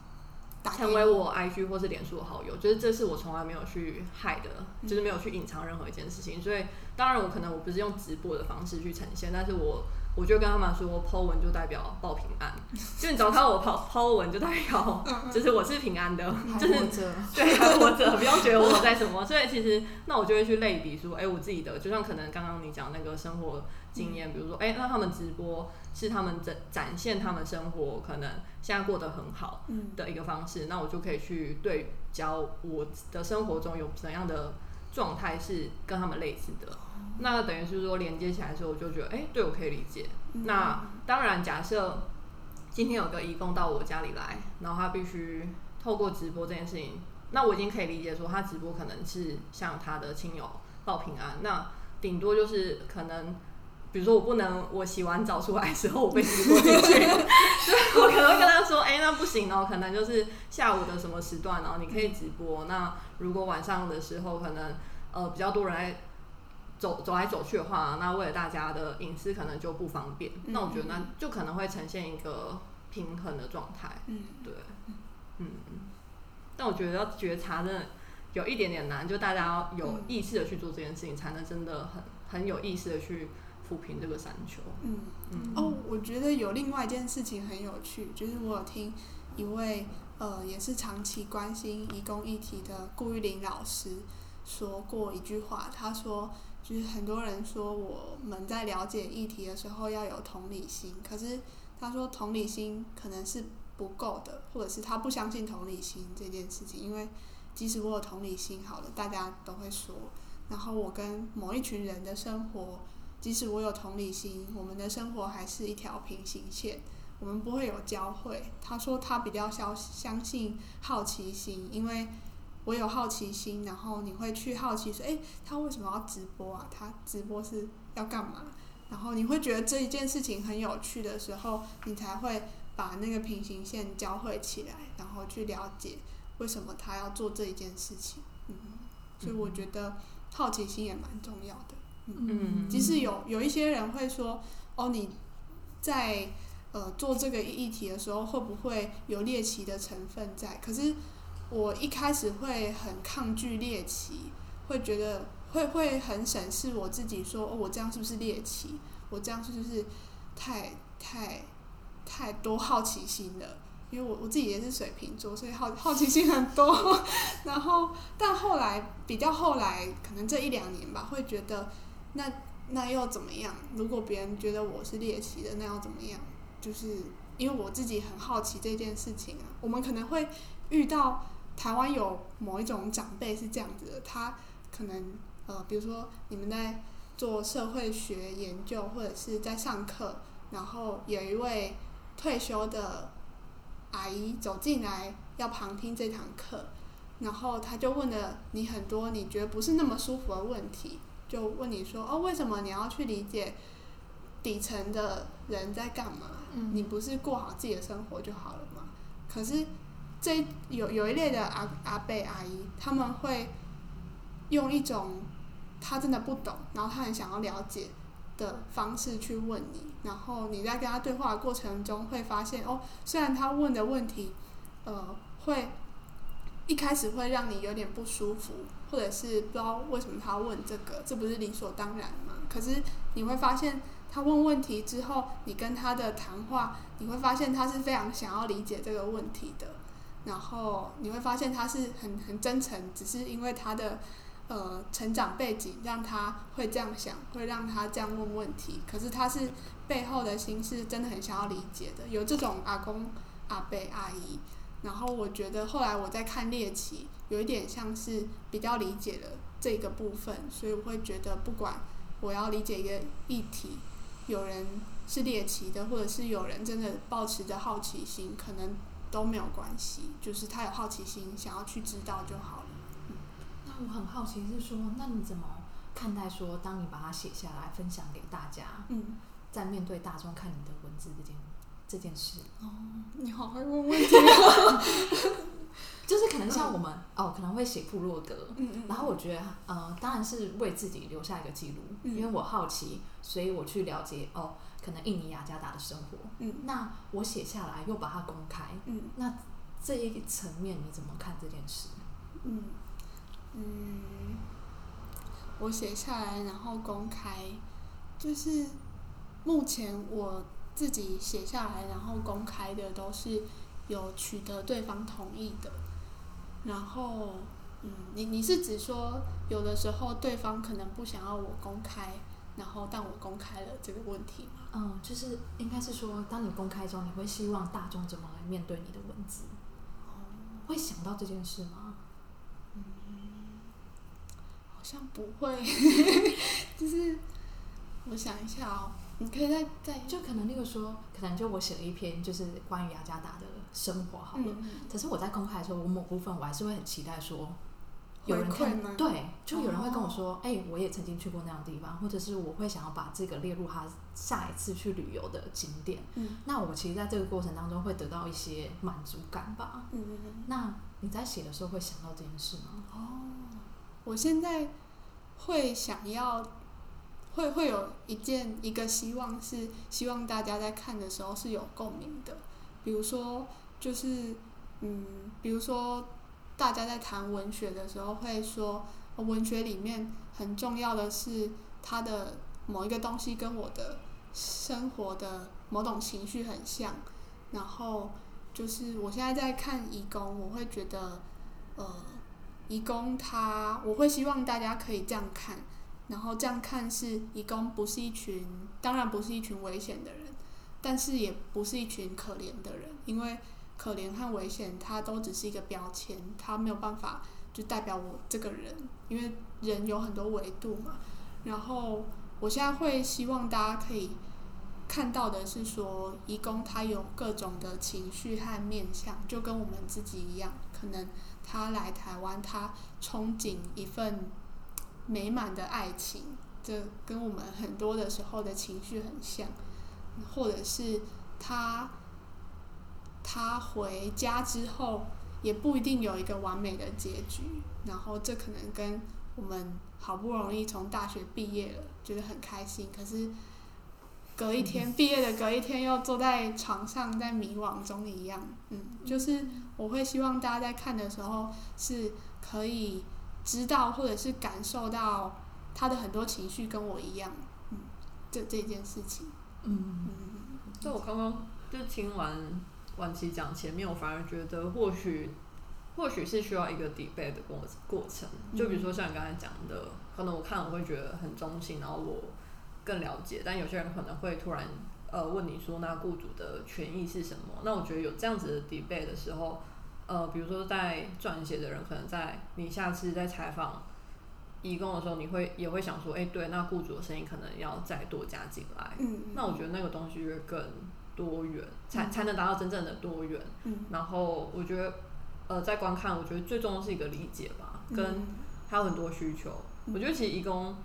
[SPEAKER 1] 成为我 IG 或是脸书的好友，就是这是我从来没有去害的，
[SPEAKER 3] 嗯
[SPEAKER 1] 就是没有去隐藏任何一件事情。所以当然我可能我不是用直播的方式去呈现，但是我我就跟他们说，Po 文就代表报平安，就你只要看到我 Po Po 文就代表
[SPEAKER 3] 嗯 *laughs*
[SPEAKER 1] 就是我是平安的，就是，对，还活着，不用觉得我在什么。所以其实那我就会去类比说，哎、我自己的，就像可能刚刚你讲那个生活经验，比如说，哎、那他们直播是他们展展现他们生活可能现在过得很好
[SPEAKER 3] 嗯
[SPEAKER 1] 的一个方式，那我就可以去对焦我的生活中有怎样的状态是跟他们类似的。那等于是说连接起来的时候，我就觉得，哎、对我可以理解。
[SPEAKER 3] 嗯
[SPEAKER 1] 那当然，假设今天有个义工到我家里来，然后他必须透过直播这件事情，那我已经可以理解说，他直播可能是向他的亲友报平安，那顶多就是可能。比如说我不能，我洗完澡出来的时候我被直播进去，*laughs* 所以我可能会跟他说，哎、那不行哦，可能就是下午的什么时段，然后你可以直播。那如果晚上的时候可能呃比较多人来走走来走去的话，那为了大家的隐私可能就不方便。
[SPEAKER 3] 嗯
[SPEAKER 1] 那我觉得那就可能会呈现一个平衡的状态。
[SPEAKER 3] 嗯
[SPEAKER 1] 对，嗯，但我觉得要觉察真的有一点点难，就大家要有
[SPEAKER 3] 嗯
[SPEAKER 1] 意识的去做这件事情，才能真的很很有意识的去抚平这个山丘。
[SPEAKER 3] 嗯。
[SPEAKER 1] 嗯，
[SPEAKER 3] 哦，我觉得有另外一件事情很有趣，就是我有听一位呃也是长期关心移工议题的顾玉玲老师说过一句话，他说就是很多人说我们在了解议题的时候要有同理心，可是他说同理心可能是不够的，或者是他不相信同理心这件事情，因为即使我有同理心好了，大家都会说，然后我跟某一群人的生活。即使我有同理心，我们的生活还是一条平行线，我们不会有交汇。他说他比较相相信好奇心，因为我有好奇心，然后你会去好奇说，诶，他为什么要直播啊？他直播是要干嘛？然后你会觉得这一件事情很有趣的时候，你才会把那个平行线交汇起来，然后去了解为什么他要做这一件事情。嗯，所以我觉得好奇心也蛮重要的。
[SPEAKER 1] 嗯
[SPEAKER 3] 即使有有一些人会说，哦，你在呃做这个议题的时候，会不会有猎奇的成分在？可是我一开始会很抗拒猎奇，会觉得会会很审视我自己说，哦，我这样是不是猎奇？我这样是不是太太太多好奇心了？因为我我自己也是水瓶座，所以好 *laughs* 好奇心很多。然后，但后来比较后来，可能这一两年吧，会觉得那那又怎么样？如果别人觉得我是猎奇的，那又怎么样？就是因为我自己很好奇这件事情啊。我们可能会遇到台湾有某一种长辈是这样子的，他可能呃，比如说你们在做社会学研究或者是在上课，然后有一位退休的阿姨走进来要旁听这堂课，然后他就问了你很多你觉得不是那么舒服的问题，就问你说哦，为什么你要去理解底层的人在干嘛？你不是过好自己的生活就好了吗？可是这有有一类的阿阿伯阿姨，他们会用一种他真的不懂，然后他很想要了解的方式去问你，然后你在跟他对话的过程中会发现，哦，虽然他问的问题，呃，会一开始会让你有点不舒服，或者是不知道为什么他问这个，这不是理所当然吗？可是你会发现，他问问题之后，你跟他的谈话，你会发现他是非常想要理解这个问题的，然后你会发现他是很很真诚，只是因为他的呃成长背景让他会这样想，会让他这样问问题，可是他是背后的心是真的很想要理解的，有这种阿公、阿伯、阿姨。然后我觉得后来我在看猎奇，有一点像是比较理解了这个部分，所以我会觉得不管我要理解一个议题，有人是猎奇的，或者是有人真的保持着好奇心，可能都没有关系，就是他有好奇心，想要去知道就好了。
[SPEAKER 2] 那我很好奇是说，那你怎么看待说，当你把它写下来分享给大家，
[SPEAKER 3] 嗯，
[SPEAKER 2] 在面对大众看你的文字这件这件事？
[SPEAKER 3] 哦，你好会问问题啊。*laughs*
[SPEAKER 2] 就是可能像我们、哦，可能会写部落格，
[SPEAKER 3] 嗯嗯。
[SPEAKER 2] 然后我觉得，呃，当然是为自己留下一个记录，
[SPEAKER 3] 嗯
[SPEAKER 2] 因为我好奇，所以我去了解哦，可能印尼雅加达的生活。
[SPEAKER 3] 嗯
[SPEAKER 2] 那我写下来又把它公开，
[SPEAKER 3] 嗯
[SPEAKER 2] 那这一层面你怎么看这件事？
[SPEAKER 3] 嗯嗯，我写下来然后公开，就是目前我自己写下来然后公开的都是有取得对方同意的。然后，嗯，你你是指说有的时候对方可能不想要我公开，然后但我公开了这个问题吗？
[SPEAKER 2] 嗯，就是应该是说，当你公开之后，你会希望大众怎么来面对你的文字？哦会想到这件事吗？
[SPEAKER 3] 嗯好像不会，*laughs* 就是我想一下哦，你可以再再
[SPEAKER 2] 就可能，例如说，可能就我写了一篇就是关于雅加达的生活好了，
[SPEAKER 3] 嗯
[SPEAKER 2] 可是我在公开的时候，我某部分我还是会很期待说，有
[SPEAKER 3] 回
[SPEAKER 2] 人看
[SPEAKER 3] 吗？
[SPEAKER 2] 对，就有人会跟我
[SPEAKER 3] 哦
[SPEAKER 2] 说，哎、我也曾经去过那样的地方，或者是我会想要把这个列入他下一次去旅游的景点。
[SPEAKER 3] 嗯
[SPEAKER 2] 那我其实在这个过程当中会得到一些满足感吧。
[SPEAKER 3] 嗯嗯嗯。
[SPEAKER 2] 那你在写的时候会想到这件事吗？
[SPEAKER 3] 哦，我现在会想要，会会有一件一个希望是希望大家在看的时候是有共鸣的，比如说就是嗯，比如说大家在谈文学的时候会说，文学里面很重要的是它的某一个东西跟我的生活的某种情绪很像，然后就是我现在在看义工，我会觉得。呃，义工他，我会希望大家可以这样看，然后这样看是义工不是一群，当然不是一群危险的人，但是也不是一群可怜的人，因为可怜和危险它都只是一个标签，它没有办法就代表我这个人，因为人有很多维度嘛。然后我现在会希望大家可以看到的是说，义工他有各种的情绪和面相，就跟我们自己一样，可能。他来台湾，他憧憬一份美满的爱情，这跟我们很多的时候的情绪很像，或者是他他回家之后也不一定有一个完美的结局，然后这可能跟我们好不容易从大学毕业了，觉得很开心，可是隔一天毕业的隔一天又坐在床上在迷惘中一样，嗯，就是。我会希望大家在看的时候是可以知道或者是感受到他的很多情绪跟我一样，嗯，这这件事情，
[SPEAKER 2] 嗯。
[SPEAKER 3] 嗯。
[SPEAKER 1] 就我刚刚就听完婉琪讲前面，我反而觉得或许或许是需要一个 debate 的过过程。就比如说像你刚才讲的，可能我看我会觉得很中性，然后我更了解，但有些人可能会突然。呃，问你说那雇主的权益是什么？那我觉得有这样子的 debate 的时候，呃，比如说在撰写的人，可能在你下次在采访义工的时候，你会也会想说，哎、对，那雇主的声音可能要再多加进来。
[SPEAKER 3] 嗯，
[SPEAKER 1] 那我觉得那个东西会更多元，才才能达到真正的多元。
[SPEAKER 3] 嗯，
[SPEAKER 1] 然后我觉得，呃，在观看，我觉得最重要是一个理解吧，跟
[SPEAKER 3] 嗯
[SPEAKER 1] 还有很多需求。
[SPEAKER 3] 嗯
[SPEAKER 1] 我觉得其实义工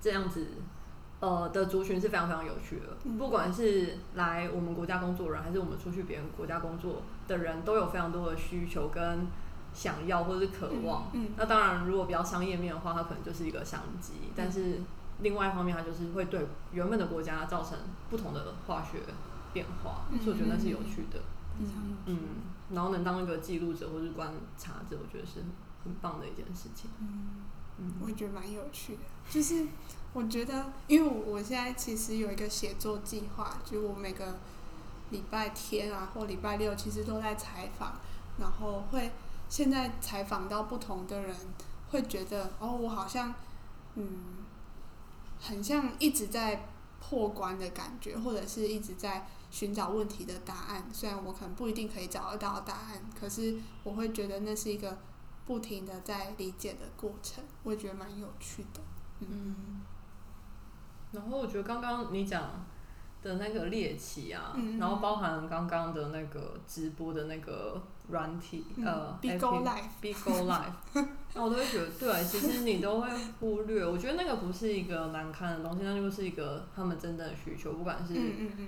[SPEAKER 1] 这样子。呃的族群是非常非常有趣的，
[SPEAKER 3] 嗯
[SPEAKER 1] 不管是来我们国家工作的人，还是我们出去别人国家工作的人，都有非常多的需求跟想要或者是渴望。
[SPEAKER 3] 嗯，
[SPEAKER 1] 那当然，如果比较商业面的话，它可能就是一个商机，但是另外一方面，它就是会对原本的国家造成不同的化学变化，
[SPEAKER 3] 嗯
[SPEAKER 1] 所以我觉得那是有趣的。
[SPEAKER 3] 嗯
[SPEAKER 1] 嗯，然后能当一个记录者或是观察者，我觉得是很棒的一件事情。
[SPEAKER 3] 嗯，
[SPEAKER 1] 嗯
[SPEAKER 3] 我觉得蛮有趣的，就是我觉得，因为我我现在其实有一个写作计划，就是我每个礼拜天啊或礼拜六其实都在采访，然后会现在采访到不同的人，会觉得哦，我好像嗯，很像一直在破关的感觉，或者是一直在寻找问题的答案。虽然我可能不一定可以找得到答案，可是我会觉得那是一个不停的在理解的过程，我觉得蛮有趣的。
[SPEAKER 1] 嗯，然后我觉得刚刚你讲的那个猎奇啊，
[SPEAKER 3] 嗯
[SPEAKER 1] 然后包含刚刚的那个直播的那个软体，
[SPEAKER 3] 嗯
[SPEAKER 1] 呃
[SPEAKER 3] Be
[SPEAKER 1] FB
[SPEAKER 3] Go Live
[SPEAKER 1] Big Go Life，*laughs* 那我都会觉得，对，其实你都会忽略。我觉得那个不是一个难看的东西，那就是一个他们真正的需求，不管是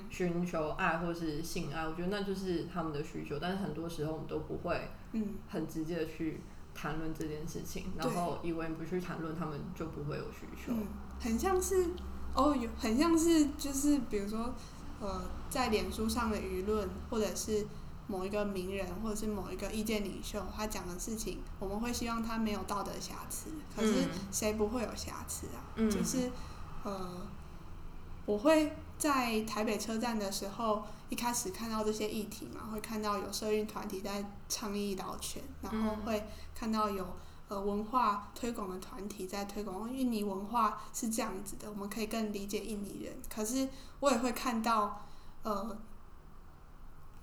[SPEAKER 1] 寻求爱或是性爱，我觉得那就是他们的需求。但是很多时候我们都不会
[SPEAKER 3] 嗯，
[SPEAKER 1] 很直接的去谈论这件事情，然后以为你不去谈论，他们就不会有需求。
[SPEAKER 3] 嗯，很像是哦，有很像是就是比如说呃，在脸书上的舆论，或者是某一个名人，或者是某一个意见领袖，他讲的事情，我们会希望他没有道德瑕疵，可是
[SPEAKER 1] 嗯。
[SPEAKER 3] 谁不会有瑕疵啊？
[SPEAKER 1] 嗯。
[SPEAKER 3] 就是呃，我会在台北车站的时候，一开始看到这些议题嘛，会看到有社运团体在倡议导权，然后
[SPEAKER 1] 嗯。
[SPEAKER 3] 会看到有文化推广的团体在推广印尼文化是这样子的，我们可以更理解印尼人。可是我也会看到呃，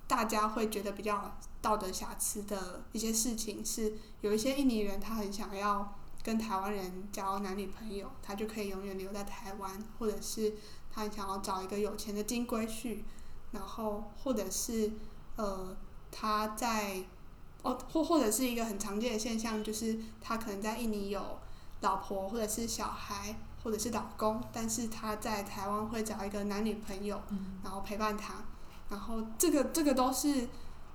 [SPEAKER 3] 大家会觉得比较道德瑕疵的一些事情，是有一些印尼人他很想要跟台湾人交男女朋友，他就可以永远留在台湾，或者是他想要找一个有钱的金龟婿，然后或者是呃他在哦或或者是一个很常见的现象，就是他可能在印尼有老婆或者是小孩或者是老公，但是他在台湾会找一个男女朋友，然后陪伴他，然后这个这个都是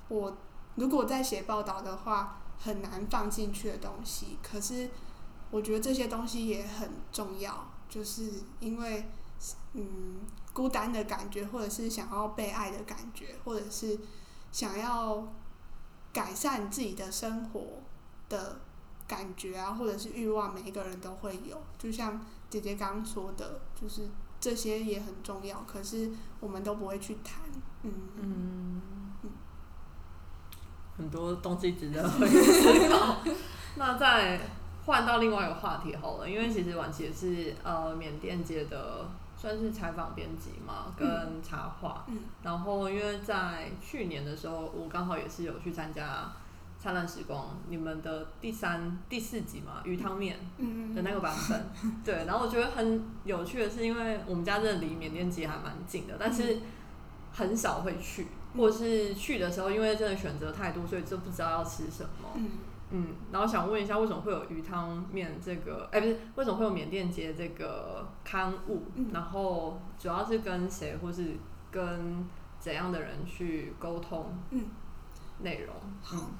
[SPEAKER 3] 我如果在写报道的话很难放进去的东西，可是我觉得这些东西也很重要，就是因为嗯孤单的感觉，或者是想要被爱的感觉，或者是想要改善自己的生活的感觉啊，或者是欲望，每一个人都会有。就像姐姐刚刚说的，就是这些也很重要，可是我们都不会去谈。嗯
[SPEAKER 1] 嗯，很多东西值得回思考。那再换到另外一个话题好了，因为其实婉琪也是呃缅甸街的算是采访编辑嘛，跟插画。
[SPEAKER 3] 嗯
[SPEAKER 1] 然后因为在去年的时候，我刚好也是有去参加《灿烂时光》你们的第三、第四集嘛，鱼汤面
[SPEAKER 3] 嗯
[SPEAKER 1] 的那个版本。*laughs* 对，然后我觉得很有趣的是，因为我们家这离缅甸街还蛮近的，但是很少会去，或是去的时候，因为真的选择太多，所以就不知道要吃什么。
[SPEAKER 3] 嗯
[SPEAKER 1] 嗯，然后想问一下，为什么会有鱼汤面这个？哎、不是，为什么会有缅甸街这个刊物？
[SPEAKER 3] 嗯
[SPEAKER 1] 然后主要是跟谁，或是跟怎样的人去沟通
[SPEAKER 3] 嗯，
[SPEAKER 1] 内容？
[SPEAKER 3] 好，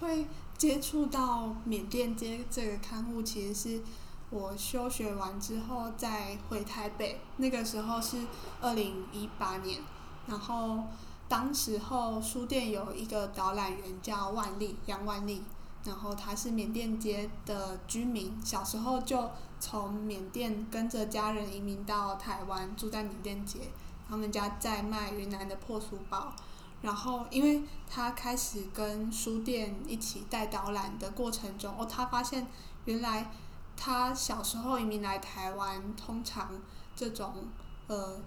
[SPEAKER 3] 会接触到缅甸街这个刊物，其实是我休学完之后再回台北，那个时候是二零一八年，然后当时候书店有一个导览员叫万丽杨万丽，然后他是缅甸街的居民，小时候就从缅甸跟着家人移民到台湾，住在缅甸街。他们家在卖云南的破书包，然后因为他开始跟书店一起带导览的过程中，哦，他发现原来他小时候移民来台湾，通常这种呃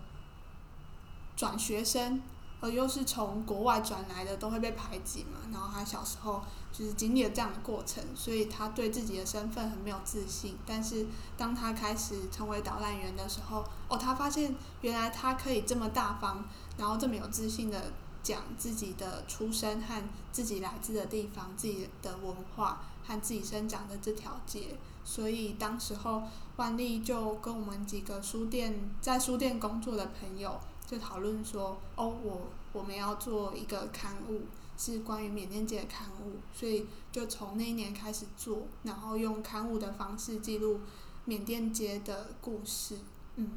[SPEAKER 3] 转学生，呃又是从国外转来的，都会被排挤嘛。然后他小时候就是经历了这样的过程，所以他对自己的身份很没有自信。但是当他开始成为导览员的时候，哦，他发现原来他可以这么大方，然后这么有自信的讲自己的出身和自己来自的地方、自己的文化和自己生长的这条街。所以当时候万丽就跟我们几个书店在书店工作的朋友就讨论说，哦，我我们要做一个刊物，是关于缅甸街的刊物，所以就从那一年开始做，然后用刊物的方式记录缅甸街的故事。嗯，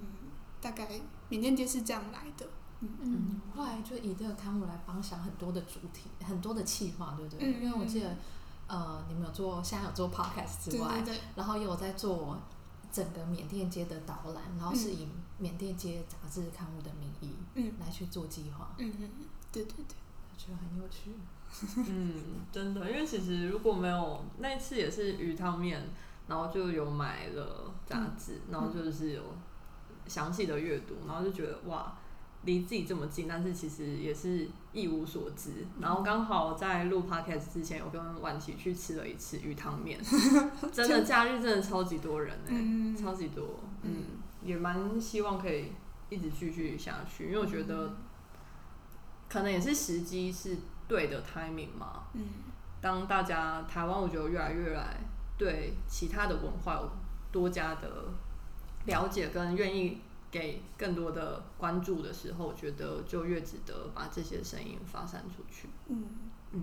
[SPEAKER 3] 大概缅甸街是这样来的。
[SPEAKER 2] 嗯嗯，后来就以这个刊物来帮想很多的主题，很多的企划，对不对？
[SPEAKER 3] 嗯
[SPEAKER 2] 因为我记得，呃，你们有做，现在有做 podcast 之
[SPEAKER 3] 对
[SPEAKER 2] 外，
[SPEAKER 3] 对对，
[SPEAKER 2] 然后也有在做整个缅甸街的导览，然后是以缅甸街杂志刊物的名义
[SPEAKER 3] 嗯。
[SPEAKER 2] 来去做计划，
[SPEAKER 3] 嗯嗯嗯，对对对，
[SPEAKER 2] 我觉得很有趣。*laughs*
[SPEAKER 1] 嗯，真的，因为其实如果没有那一次也是鱼汤面，然后就有买了杂志，然后就是有详细的阅读，然后就觉得哇，离自己这么近，但是其实也是一无所知。然后刚好在录 podcast 之前，有跟婉琪去吃了一次鱼汤面，*laughs* 真的假日真的超级多人哎、
[SPEAKER 3] 嗯
[SPEAKER 1] 超级多，嗯，也蛮希望可以一直继续下去，因为我觉得可能也是时机是对的 timing 嘛。
[SPEAKER 3] 嗯
[SPEAKER 1] 当大家台湾，我觉得越来越来对其他的文化有多加的了解，跟愿意给更多的关注的时候，我觉得就越值得把这些声音发散出去。
[SPEAKER 3] 嗯
[SPEAKER 1] 嗯，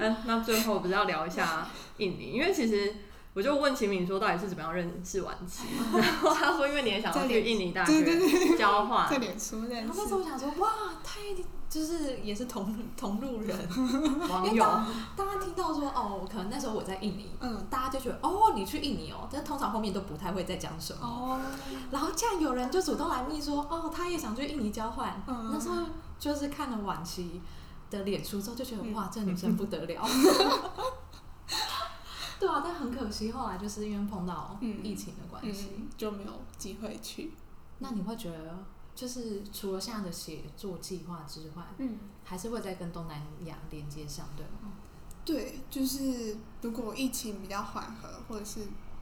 [SPEAKER 1] 嗯，*laughs* 那最后不是要聊一下印尼？因为其实我就问秦敏说，到底是怎么样认识晚期？*laughs* 然后他说，因为你也想要去印尼大学交换
[SPEAKER 3] 在，脸书认
[SPEAKER 2] 然后
[SPEAKER 3] 识
[SPEAKER 2] 那时候我想说，哇，他一定就是也是同同路人。*laughs*
[SPEAKER 1] 网友，
[SPEAKER 2] 大家听到说哦，可能那时候我在印尼，
[SPEAKER 3] 嗯
[SPEAKER 2] 大家就觉得哦，你去印尼哦，但通常后面都不太会再讲什么。
[SPEAKER 3] 哦，
[SPEAKER 2] 然后竟然有人就主动来密说，哦，他也想去印尼交换。
[SPEAKER 3] 嗯
[SPEAKER 2] 那时候就是看了晚期的脸书之后，就觉得、
[SPEAKER 3] 嗯
[SPEAKER 2] 哇，这女生不得了。*laughs* *laughs* 对啊，但很可惜，后来就是因为碰到
[SPEAKER 3] 嗯
[SPEAKER 2] 疫情的关系。
[SPEAKER 3] 嗯就没有机会去。
[SPEAKER 2] 那你会觉得，就是除了现在的写作计划之外，
[SPEAKER 3] 嗯，
[SPEAKER 2] 还是会再跟东南亚连接上，对吗？
[SPEAKER 3] 对，就是如果疫情比较缓和，或者是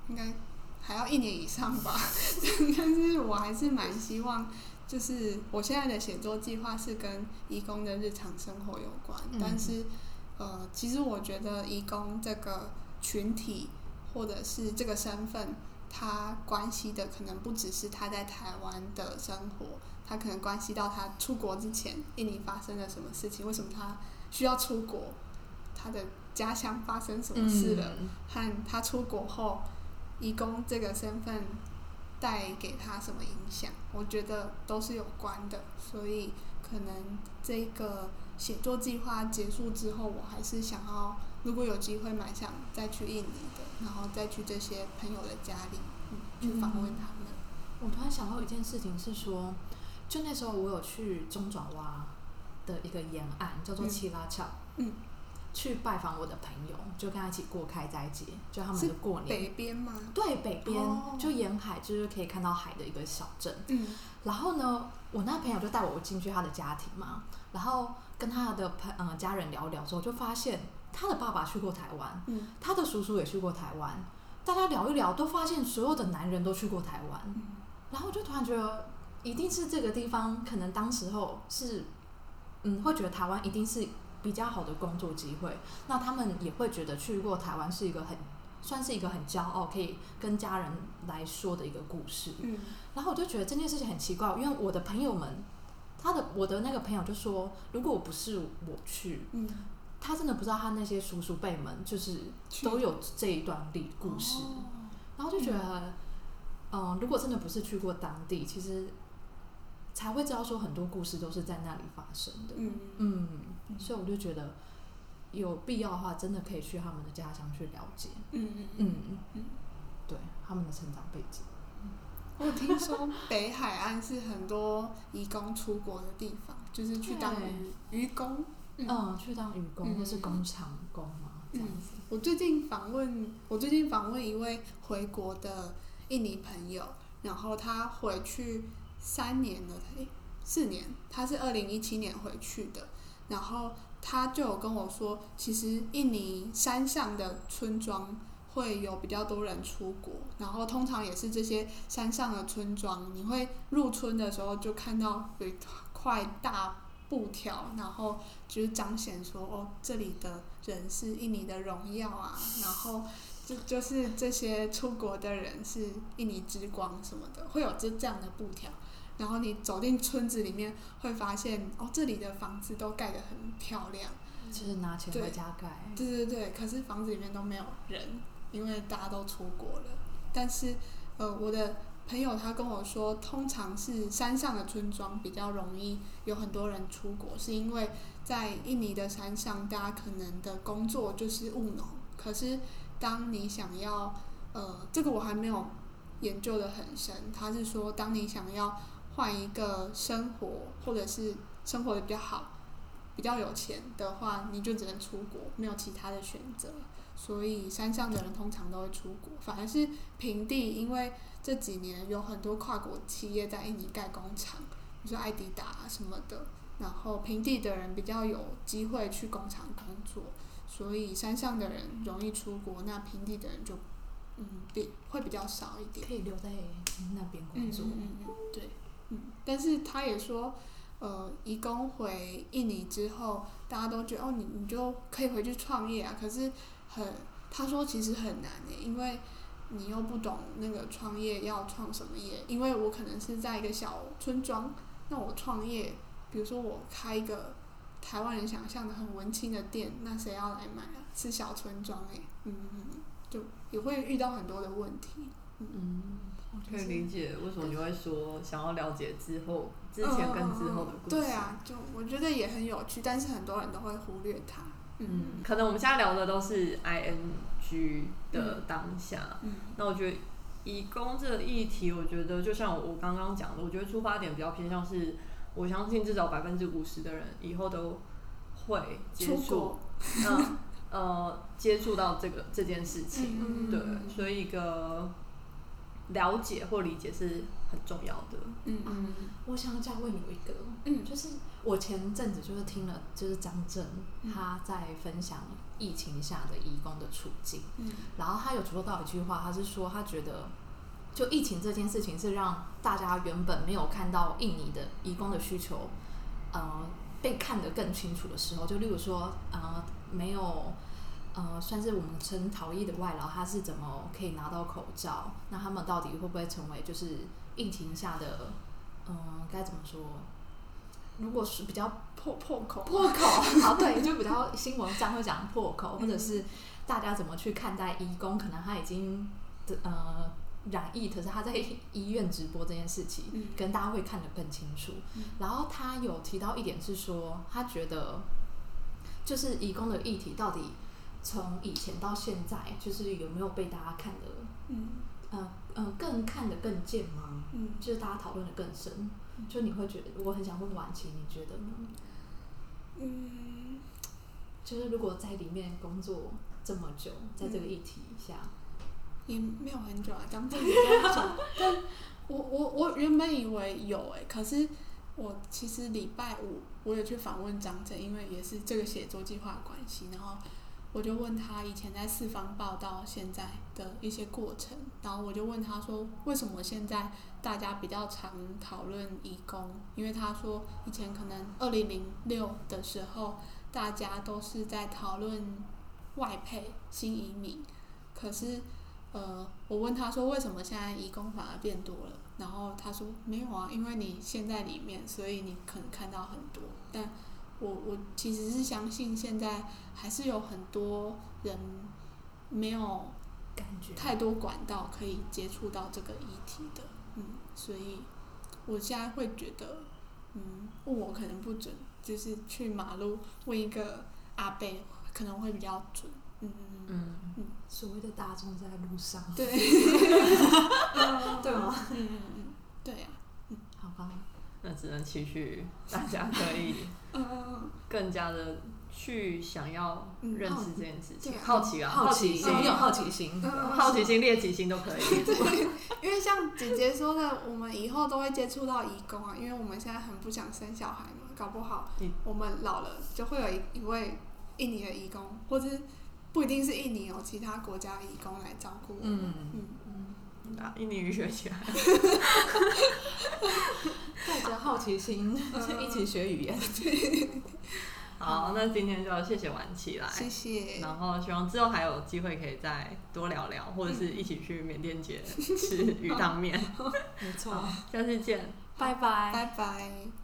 [SPEAKER 3] 应该还要一年以上吧，*laughs* 但是我还是蛮希望，就是我现在的写作计划是跟义工的日常生活有关，
[SPEAKER 2] 嗯
[SPEAKER 3] 但是呃，其实我觉得义工这个群体或者是这个身份，他关系的可能不只是他在台湾的生活，他可能关系到他出国之前，印尼发生了什么事情，为什么他需要出国，他的家乡发生什么事了，
[SPEAKER 2] 嗯
[SPEAKER 3] 和他出国后，义工这个身份带给他什么影响，我觉得都是有关的。所以可能这个写作计划结束之后，我还是想要，如果有机会，蛮想再去印尼的，然后再去这些朋友的家里，嗯，去访问他们。
[SPEAKER 2] 我突然想到一件事情是说，就那时候我有去中爪哇的一个沿岸，叫做
[SPEAKER 3] 嗯
[SPEAKER 2] 七拉翘，
[SPEAKER 3] 嗯，
[SPEAKER 2] 去拜访我的朋友，就跟他一起过开斋节，就他们的过年。
[SPEAKER 3] 北边吗？
[SPEAKER 2] 对，北边、
[SPEAKER 3] 哦
[SPEAKER 2] 就沿海，就是可以看到海的一个小镇。
[SPEAKER 3] 嗯
[SPEAKER 2] 然后呢，我那朋友就带我进去他的家庭嘛，然后跟他的朋呃家人聊聊之后，就发现他的爸爸去过台湾，
[SPEAKER 3] 嗯
[SPEAKER 2] 他的叔叔也去过台湾，大家聊一聊，都发现所有的男人都去过台湾。
[SPEAKER 3] 嗯
[SPEAKER 2] 然后我就突然觉得，一定是这个地方，可能当时候是，嗯，会觉得台湾一定是比较好的工作机会。那他们也会觉得去过台湾是一个很，算是一个很骄傲，可以跟家人来说的一个故事。
[SPEAKER 3] 嗯
[SPEAKER 2] 然后我就觉得这件事情很奇怪，因为我的朋友们，他的我的那个朋友就说，如果我不是我去，
[SPEAKER 3] 嗯，
[SPEAKER 2] 他真的不知道他那些叔叔辈们就是都有这一段历故事。
[SPEAKER 3] 哦
[SPEAKER 2] 然后就觉得，嗯、如果真的不是去过当地，其实才会知道说很多故事都是在那里发生的。
[SPEAKER 3] 嗯
[SPEAKER 2] 所以我就觉得有必要的话，真的可以去他们的家乡去了解，
[SPEAKER 3] 嗯嗯。
[SPEAKER 2] 嗯
[SPEAKER 3] 嗯
[SPEAKER 2] 对他们的成长背景。
[SPEAKER 3] 我有听说北海岸是很多移工出国的地方，就是去当渔渔工。嗯。
[SPEAKER 2] 嗯，去当女工
[SPEAKER 3] 嗯
[SPEAKER 2] 或是工厂工嘛，这样子。
[SPEAKER 3] 我最近访问，我最近访问一位回国的印尼朋友，然后他回去三年了，诶，四年，他是二零一七年回去的，然后他就有跟我说，其实印尼山上的村庄会有比较多人出国，然后通常也是这些山上的村庄，你会入村的时候就看到有一块大布条，然后就是彰显说，哦，这里的人是印尼的荣耀啊，然后就就是这些出国的人是印尼之光什么的，会有这这样的布条。然后你走进村子里面，会发现哦，这里的房子都盖得很漂亮。
[SPEAKER 2] 就是拿钱回家盖。
[SPEAKER 3] 对对对，可是房子里面都没有人，因为大家都出国了。但是，呃，我的朋友他跟我说，通常是山上的村庄比较容易有很多人出国，是因为在印尼的山上，大家可能的工作就是务农。可是，当你想要，呃，这个我还没有研究的很深。他是说，当你想要换一个生活，或者是生活的比较好，比较有钱的话，你就只能出国，没有其他的选择。所以山上的人通常都会出国，反而是平地，因为这几年有很多跨国企业在印尼盖工厂，比如说艾迪达啊什么的，然后平地的人比较有机会去工厂工作，所以山上的人容易出国，那平地的人就嗯，比会比较少一点。
[SPEAKER 2] 可以留在那边工作。
[SPEAKER 3] 嗯嗯嗯，对，嗯，但是他也说，呃，移工回印尼之后，大家都觉得哦，你你就可以回去创业啊。可是很，他说其实很难诶，因为你又不懂那个创业要创什么业。因为我可能是在一个小村庄，那我创业，比如说我开一个台湾人想象的很文青的店，那谁要来买啊？是小村庄诶，嗯嗯嗯，就也会遇到很多的问题。
[SPEAKER 1] 嗯，
[SPEAKER 2] 嗯
[SPEAKER 1] 可以理解为什么你会说想要了解之后之前跟之后的故事。
[SPEAKER 3] 对啊，就我觉得也很有趣，但是很多人都会忽略它。
[SPEAKER 1] 嗯，可能我们现在聊的都是 ing 的当下。
[SPEAKER 3] 嗯。
[SPEAKER 1] 那我觉得移工这个议题，我觉得就像我刚刚讲的，我觉得出发点比较偏向是，我相信至少百分之五十的人以后都会接触
[SPEAKER 3] 出国，
[SPEAKER 1] 嗯呃，*laughs* 接触到这个这件事情。
[SPEAKER 3] 嗯。
[SPEAKER 1] 对，所以一个了解或理解是很重要的。
[SPEAKER 3] 嗯嗯
[SPEAKER 2] 我想再问你一个，
[SPEAKER 3] 嗯
[SPEAKER 2] 就是我前阵子就是听了，就是张震他在分享疫情下的移工的处境，
[SPEAKER 3] 嗯
[SPEAKER 2] 然后他有说到一句话，他是说他觉得，就疫情这件事情是让大家原本没有看到印尼的移工的需求，呃，被看得更清楚的时候，就例如说，呃，没有。呃，算是我们称逃逸的外劳，他是怎么可以拿到口罩？那他们到底会不会成为就是疫情下的，嗯、该怎么说？如果是比较
[SPEAKER 3] 破破口
[SPEAKER 2] 破口，好 *laughs* 对，就比较新闻上会讲破口，或者是大家怎么去看待义工？可能他已经的呃染疫，可是他在医院直播这件事情，
[SPEAKER 3] 嗯
[SPEAKER 2] 跟大家会看得更清楚。
[SPEAKER 3] 嗯
[SPEAKER 2] 然后他有提到一点是说，他觉得就是义工的议题到底从以前到现在，就是有没有被大家看的
[SPEAKER 3] 嗯
[SPEAKER 2] 呃呃更看得更见吗？
[SPEAKER 3] 嗯
[SPEAKER 2] 就是大家讨论的更深，就你会觉得，我很想问婉琪，你觉得呢？
[SPEAKER 3] 嗯，
[SPEAKER 2] 就是如果在里面工作这么久，在这个议题下，
[SPEAKER 3] 也没有很久啊，刚毕业比较久。但我我我原本以为有诶、可是我其实礼拜五我有去访问张震，因为也是这个写作计划的关系，然后我就问他以前在四方报到现在的一些过程，然后我就问他说，为什么现在大家比较常讨论移工？因为他说以前可能二零零六的时候，大家都是在讨论外配新移民，可是呃，我问他说为什么现在移工反而变多了，然后他说没有啊，因为你现在里面，所以你可能看到很多。但我我其实是相信现在还是有很多人没有
[SPEAKER 2] 感觉。
[SPEAKER 3] 太多管道可以接触到这个议题的，嗯，所以我现在会觉得，嗯，问我可能不准，就是去马路问一个阿伯可能会比较准，嗯嗯
[SPEAKER 1] 嗯嗯，
[SPEAKER 2] 所谓的大众在路上，
[SPEAKER 3] 对，*laughs*
[SPEAKER 2] 对吗？
[SPEAKER 3] 嗯嗯嗯，对呀、嗯。
[SPEAKER 2] 好吧，
[SPEAKER 1] 那只能期许大家可以 *laughs*
[SPEAKER 3] 嗯
[SPEAKER 1] 更加的去想要
[SPEAKER 3] 嗯
[SPEAKER 1] 认识这件事情，好奇啊，
[SPEAKER 2] 好
[SPEAKER 1] 奇心，
[SPEAKER 2] 很有好奇心，
[SPEAKER 3] 嗯
[SPEAKER 1] 好奇心、猎奇心都可以。*laughs*
[SPEAKER 3] 因为像姐姐说的，我们以后都会接触到义工啊，因为我们现在很不想生小孩嘛，搞不好
[SPEAKER 1] 嗯
[SPEAKER 3] 我们老了就会有一一位印尼的义工，或者是不一定是印尼有，其他国家的义工来照顾我们。
[SPEAKER 2] 嗯
[SPEAKER 3] 嗯
[SPEAKER 1] 啊，印尼语学起来，
[SPEAKER 2] 带着好奇心 *laughs* 一起学语言。*laughs*
[SPEAKER 1] 好，那今天就谢谢婉琪来，
[SPEAKER 3] 谢谢。
[SPEAKER 1] 然后希望之后还有机会可以再多聊聊，或者是一起去缅甸街吃鱼汤面。*laughs*
[SPEAKER 2] 没错，
[SPEAKER 1] 下次见。
[SPEAKER 2] 拜拜。
[SPEAKER 3] 拜拜。